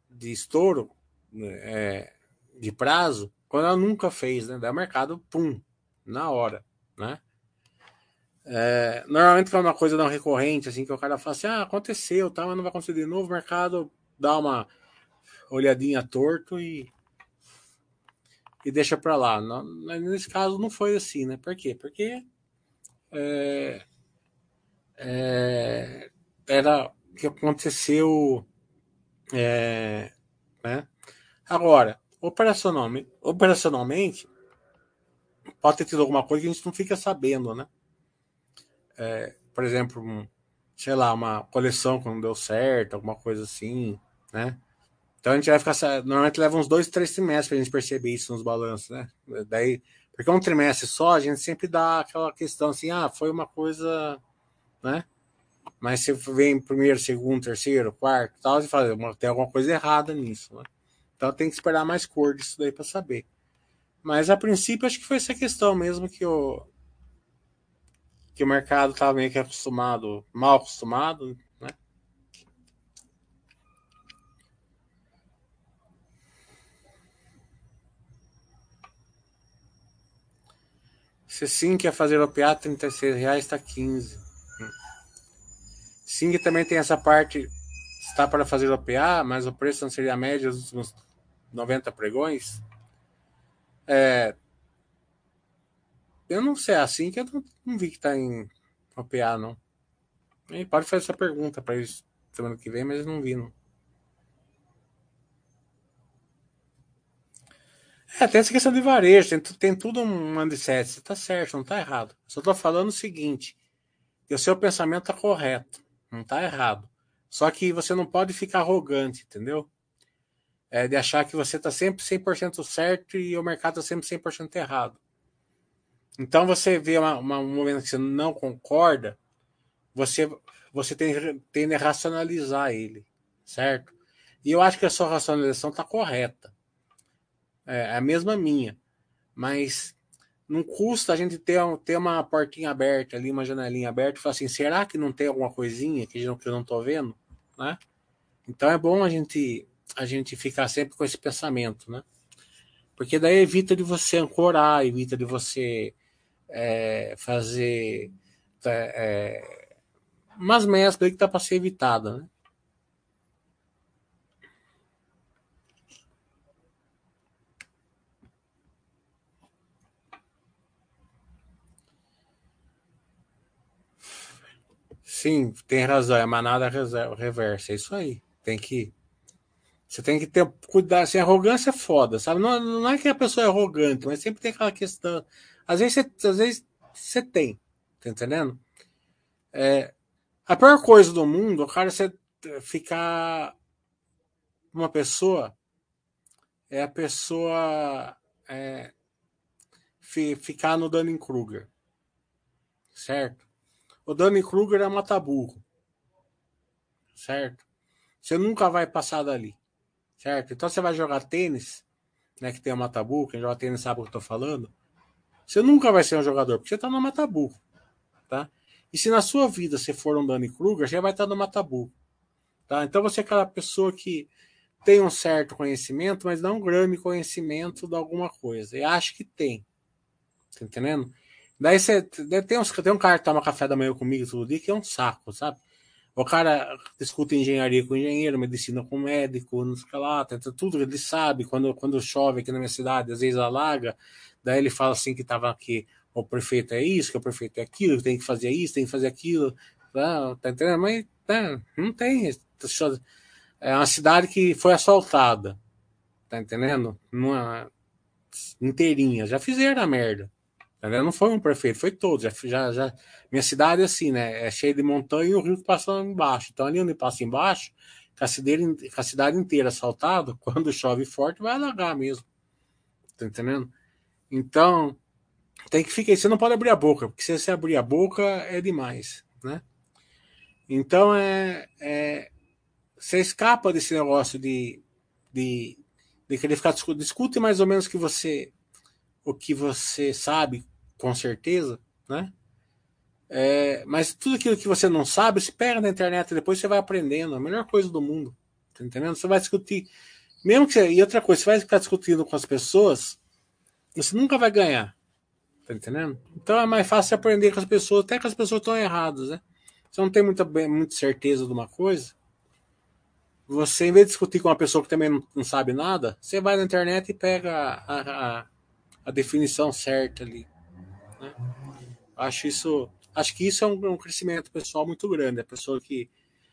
de estouro né, é, de prazo quando ela nunca fez, né? Daí o mercado, pum, na hora, né? É, normalmente é uma coisa não recorrente, assim, que o cara fala assim, ah, aconteceu, tá, mas não vai acontecer de novo, o mercado dá uma olhadinha torto e e deixa para lá. nesse caso não foi assim, né? Por quê? Porque é, é, era que aconteceu, é, né? Agora, operacionalmente, operacionalmente pode ter tido alguma coisa que a gente não fica sabendo, né? É, por exemplo, um, sei lá, uma coleção que não deu certo, alguma coisa assim, né? Então a gente vai ficar. Normalmente leva uns dois, três trimestres para a gente perceber isso nos balanços, né? Daí, porque um trimestre só, a gente sempre dá aquela questão assim, ah, foi uma coisa, né? Mas se vem primeiro, segundo, terceiro, quarto, tal, você fala, tem alguma coisa errada nisso, né? Então tem que esperar mais cor disso daí para saber. Mas a princípio acho que foi essa questão mesmo que o que o mercado estava meio que acostumado, mal acostumado, né? Se sim quer fazer OPA, 36 reais está 15. Sim que também tem essa parte está para fazer OPA, mas o preço não seria a média dos últimos 90 pregões. É, eu não sei, é assim que eu não, não vi que tá em OPA, não. E pode fazer essa pergunta para eles semana que vem, mas eu não vi, não. É, tem essa questão de varejo, tem, tem tudo um mindset. Você tá certo, não tá errado. Só tô falando o seguinte: que o seu pensamento tá correto, não tá errado. Só que você não pode ficar arrogante, entendeu? É, de achar que você está sempre 100% certo e o mercado está sempre 100% errado. Então você vê uma, uma, um momento que você não concorda, você, você tem, tende a racionalizar ele, certo? E eu acho que a sua racionalização está correta. É a mesma minha. Mas não custa a gente ter, ter uma portinha aberta ali, uma janelinha aberta e falar assim, será que não tem alguma coisinha que eu não estou vendo? Né? Então é bom a gente a gente ficar sempre com esse pensamento, né? Porque daí evita de você ancorar, evita de você é, fazer é, umas mesclas que tá para ser evitada, né? Sim, tem razão, é manada reversa, é isso aí. Tem que. Você tem que ter cuidado. Assim, arrogância é foda, sabe? Não, não é que a pessoa é arrogante, mas sempre tem aquela questão. Às vezes você, às vezes você tem, tá entendendo? É, a pior coisa do mundo, o cara você ficar uma pessoa é a pessoa é, ficar no Dunning-Kruger, certo? O Danny Kruger é mata-burro. Certo? Você nunca vai passar dali. Certo? Então você vai jogar tênis, né? Que tem o mata-burro, quem joga tênis sabe o que eu tô falando. Você nunca vai ser um jogador, porque você tá no mata-burro. Tá? E se na sua vida você for um Danny Kruger, você vai estar no mata-burro. Tá? Então você é aquela pessoa que tem um certo conhecimento, mas não grande conhecimento de alguma coisa. E acha que tem. Tá entendendo? Daí você tem, uns, tem um cara que toma café da manhã comigo todo dia que é um saco, sabe? O cara discute engenharia com engenheiro, medicina com médico, não sei lá, tudo ele sabe. Quando, quando chove aqui na minha cidade, às vezes alaga, daí ele fala assim que tava aqui, o prefeito é isso, que o prefeito é aquilo, tem que fazer isso, tem que fazer aquilo. Tá, tá entendendo? Mas tá, não tem. É uma cidade que foi assaltada. Tá entendendo? Numa, inteirinha. Já fizeram a merda. Não foi um prefeito, foi todos. Já, já, já, minha cidade é assim, né? É cheia de montanha e o rio passa embaixo. Então, ali onde passa embaixo, com a, cidade, com a cidade inteira assaltada, quando chove forte, vai alagar mesmo. Tá entendendo? Então, tem que ficar. Você não pode abrir a boca, porque se você abrir a boca é demais, né? Então, é, é você escapa desse negócio de, de, de querer ficar. Discute mais ou menos que você o que você sabe com certeza, né? É, mas tudo aquilo que você não sabe, se pega na internet e depois você vai aprendendo. A melhor coisa do mundo. Tá entendendo? Você vai discutir. Mesmo que E outra coisa, você vai ficar discutindo com as pessoas, você nunca vai ganhar. Tá entendendo? Então é mais fácil aprender com as pessoas, até que as pessoas estão erradas, né? Você não tem muita, muita certeza de uma coisa. Você, em vez de discutir com uma pessoa que também não, não sabe nada, você vai na internet e pega a, a, a definição certa ali. Né? Acho isso, acho que isso é um, um, crescimento pessoal muito grande. A pessoa que,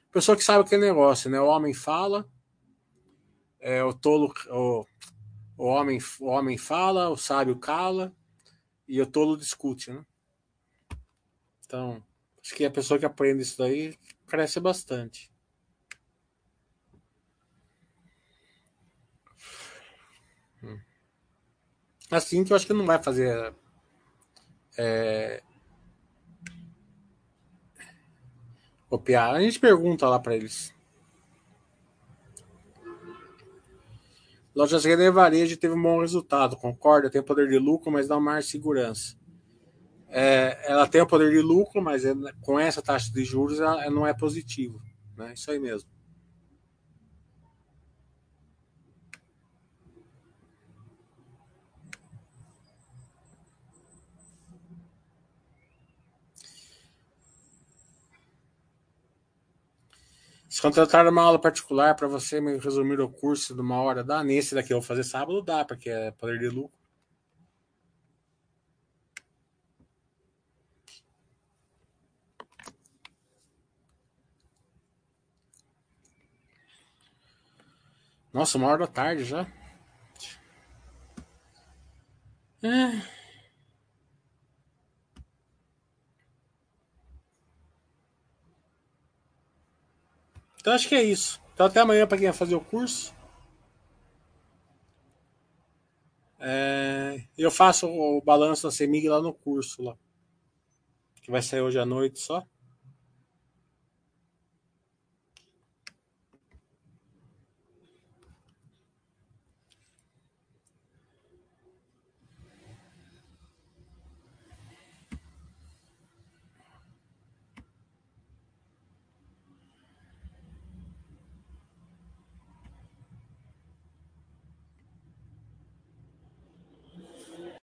a pessoa que sabe aquele negócio, né? O homem fala, é, o tolo, o, o homem, o homem fala, o sábio cala e o tolo discute, né? Então, acho que a pessoa que aprende isso daí cresce bastante. Hum. Assim que eu acho que não vai fazer é, copiar. A gente pergunta lá para eles. Lojas Renner Varejo teve um bom resultado, concorda? Tem poder de lucro, mas não mais segurança. É, ela tem o poder de lucro, mas é, com essa taxa de juros ela, ela não é positivo. Né? Isso aí mesmo. Se contratar uma aula particular para você me resumir o curso de uma hora, dá. Nesse daqui eu vou fazer sábado, dá, porque é poder de lucro. Nossa, uma hora da tarde já. É. Então acho que é isso. Então até amanhã para quem vai fazer o curso. É, eu faço o balanço da CEMIG lá no curso lá. Que vai sair hoje à noite só.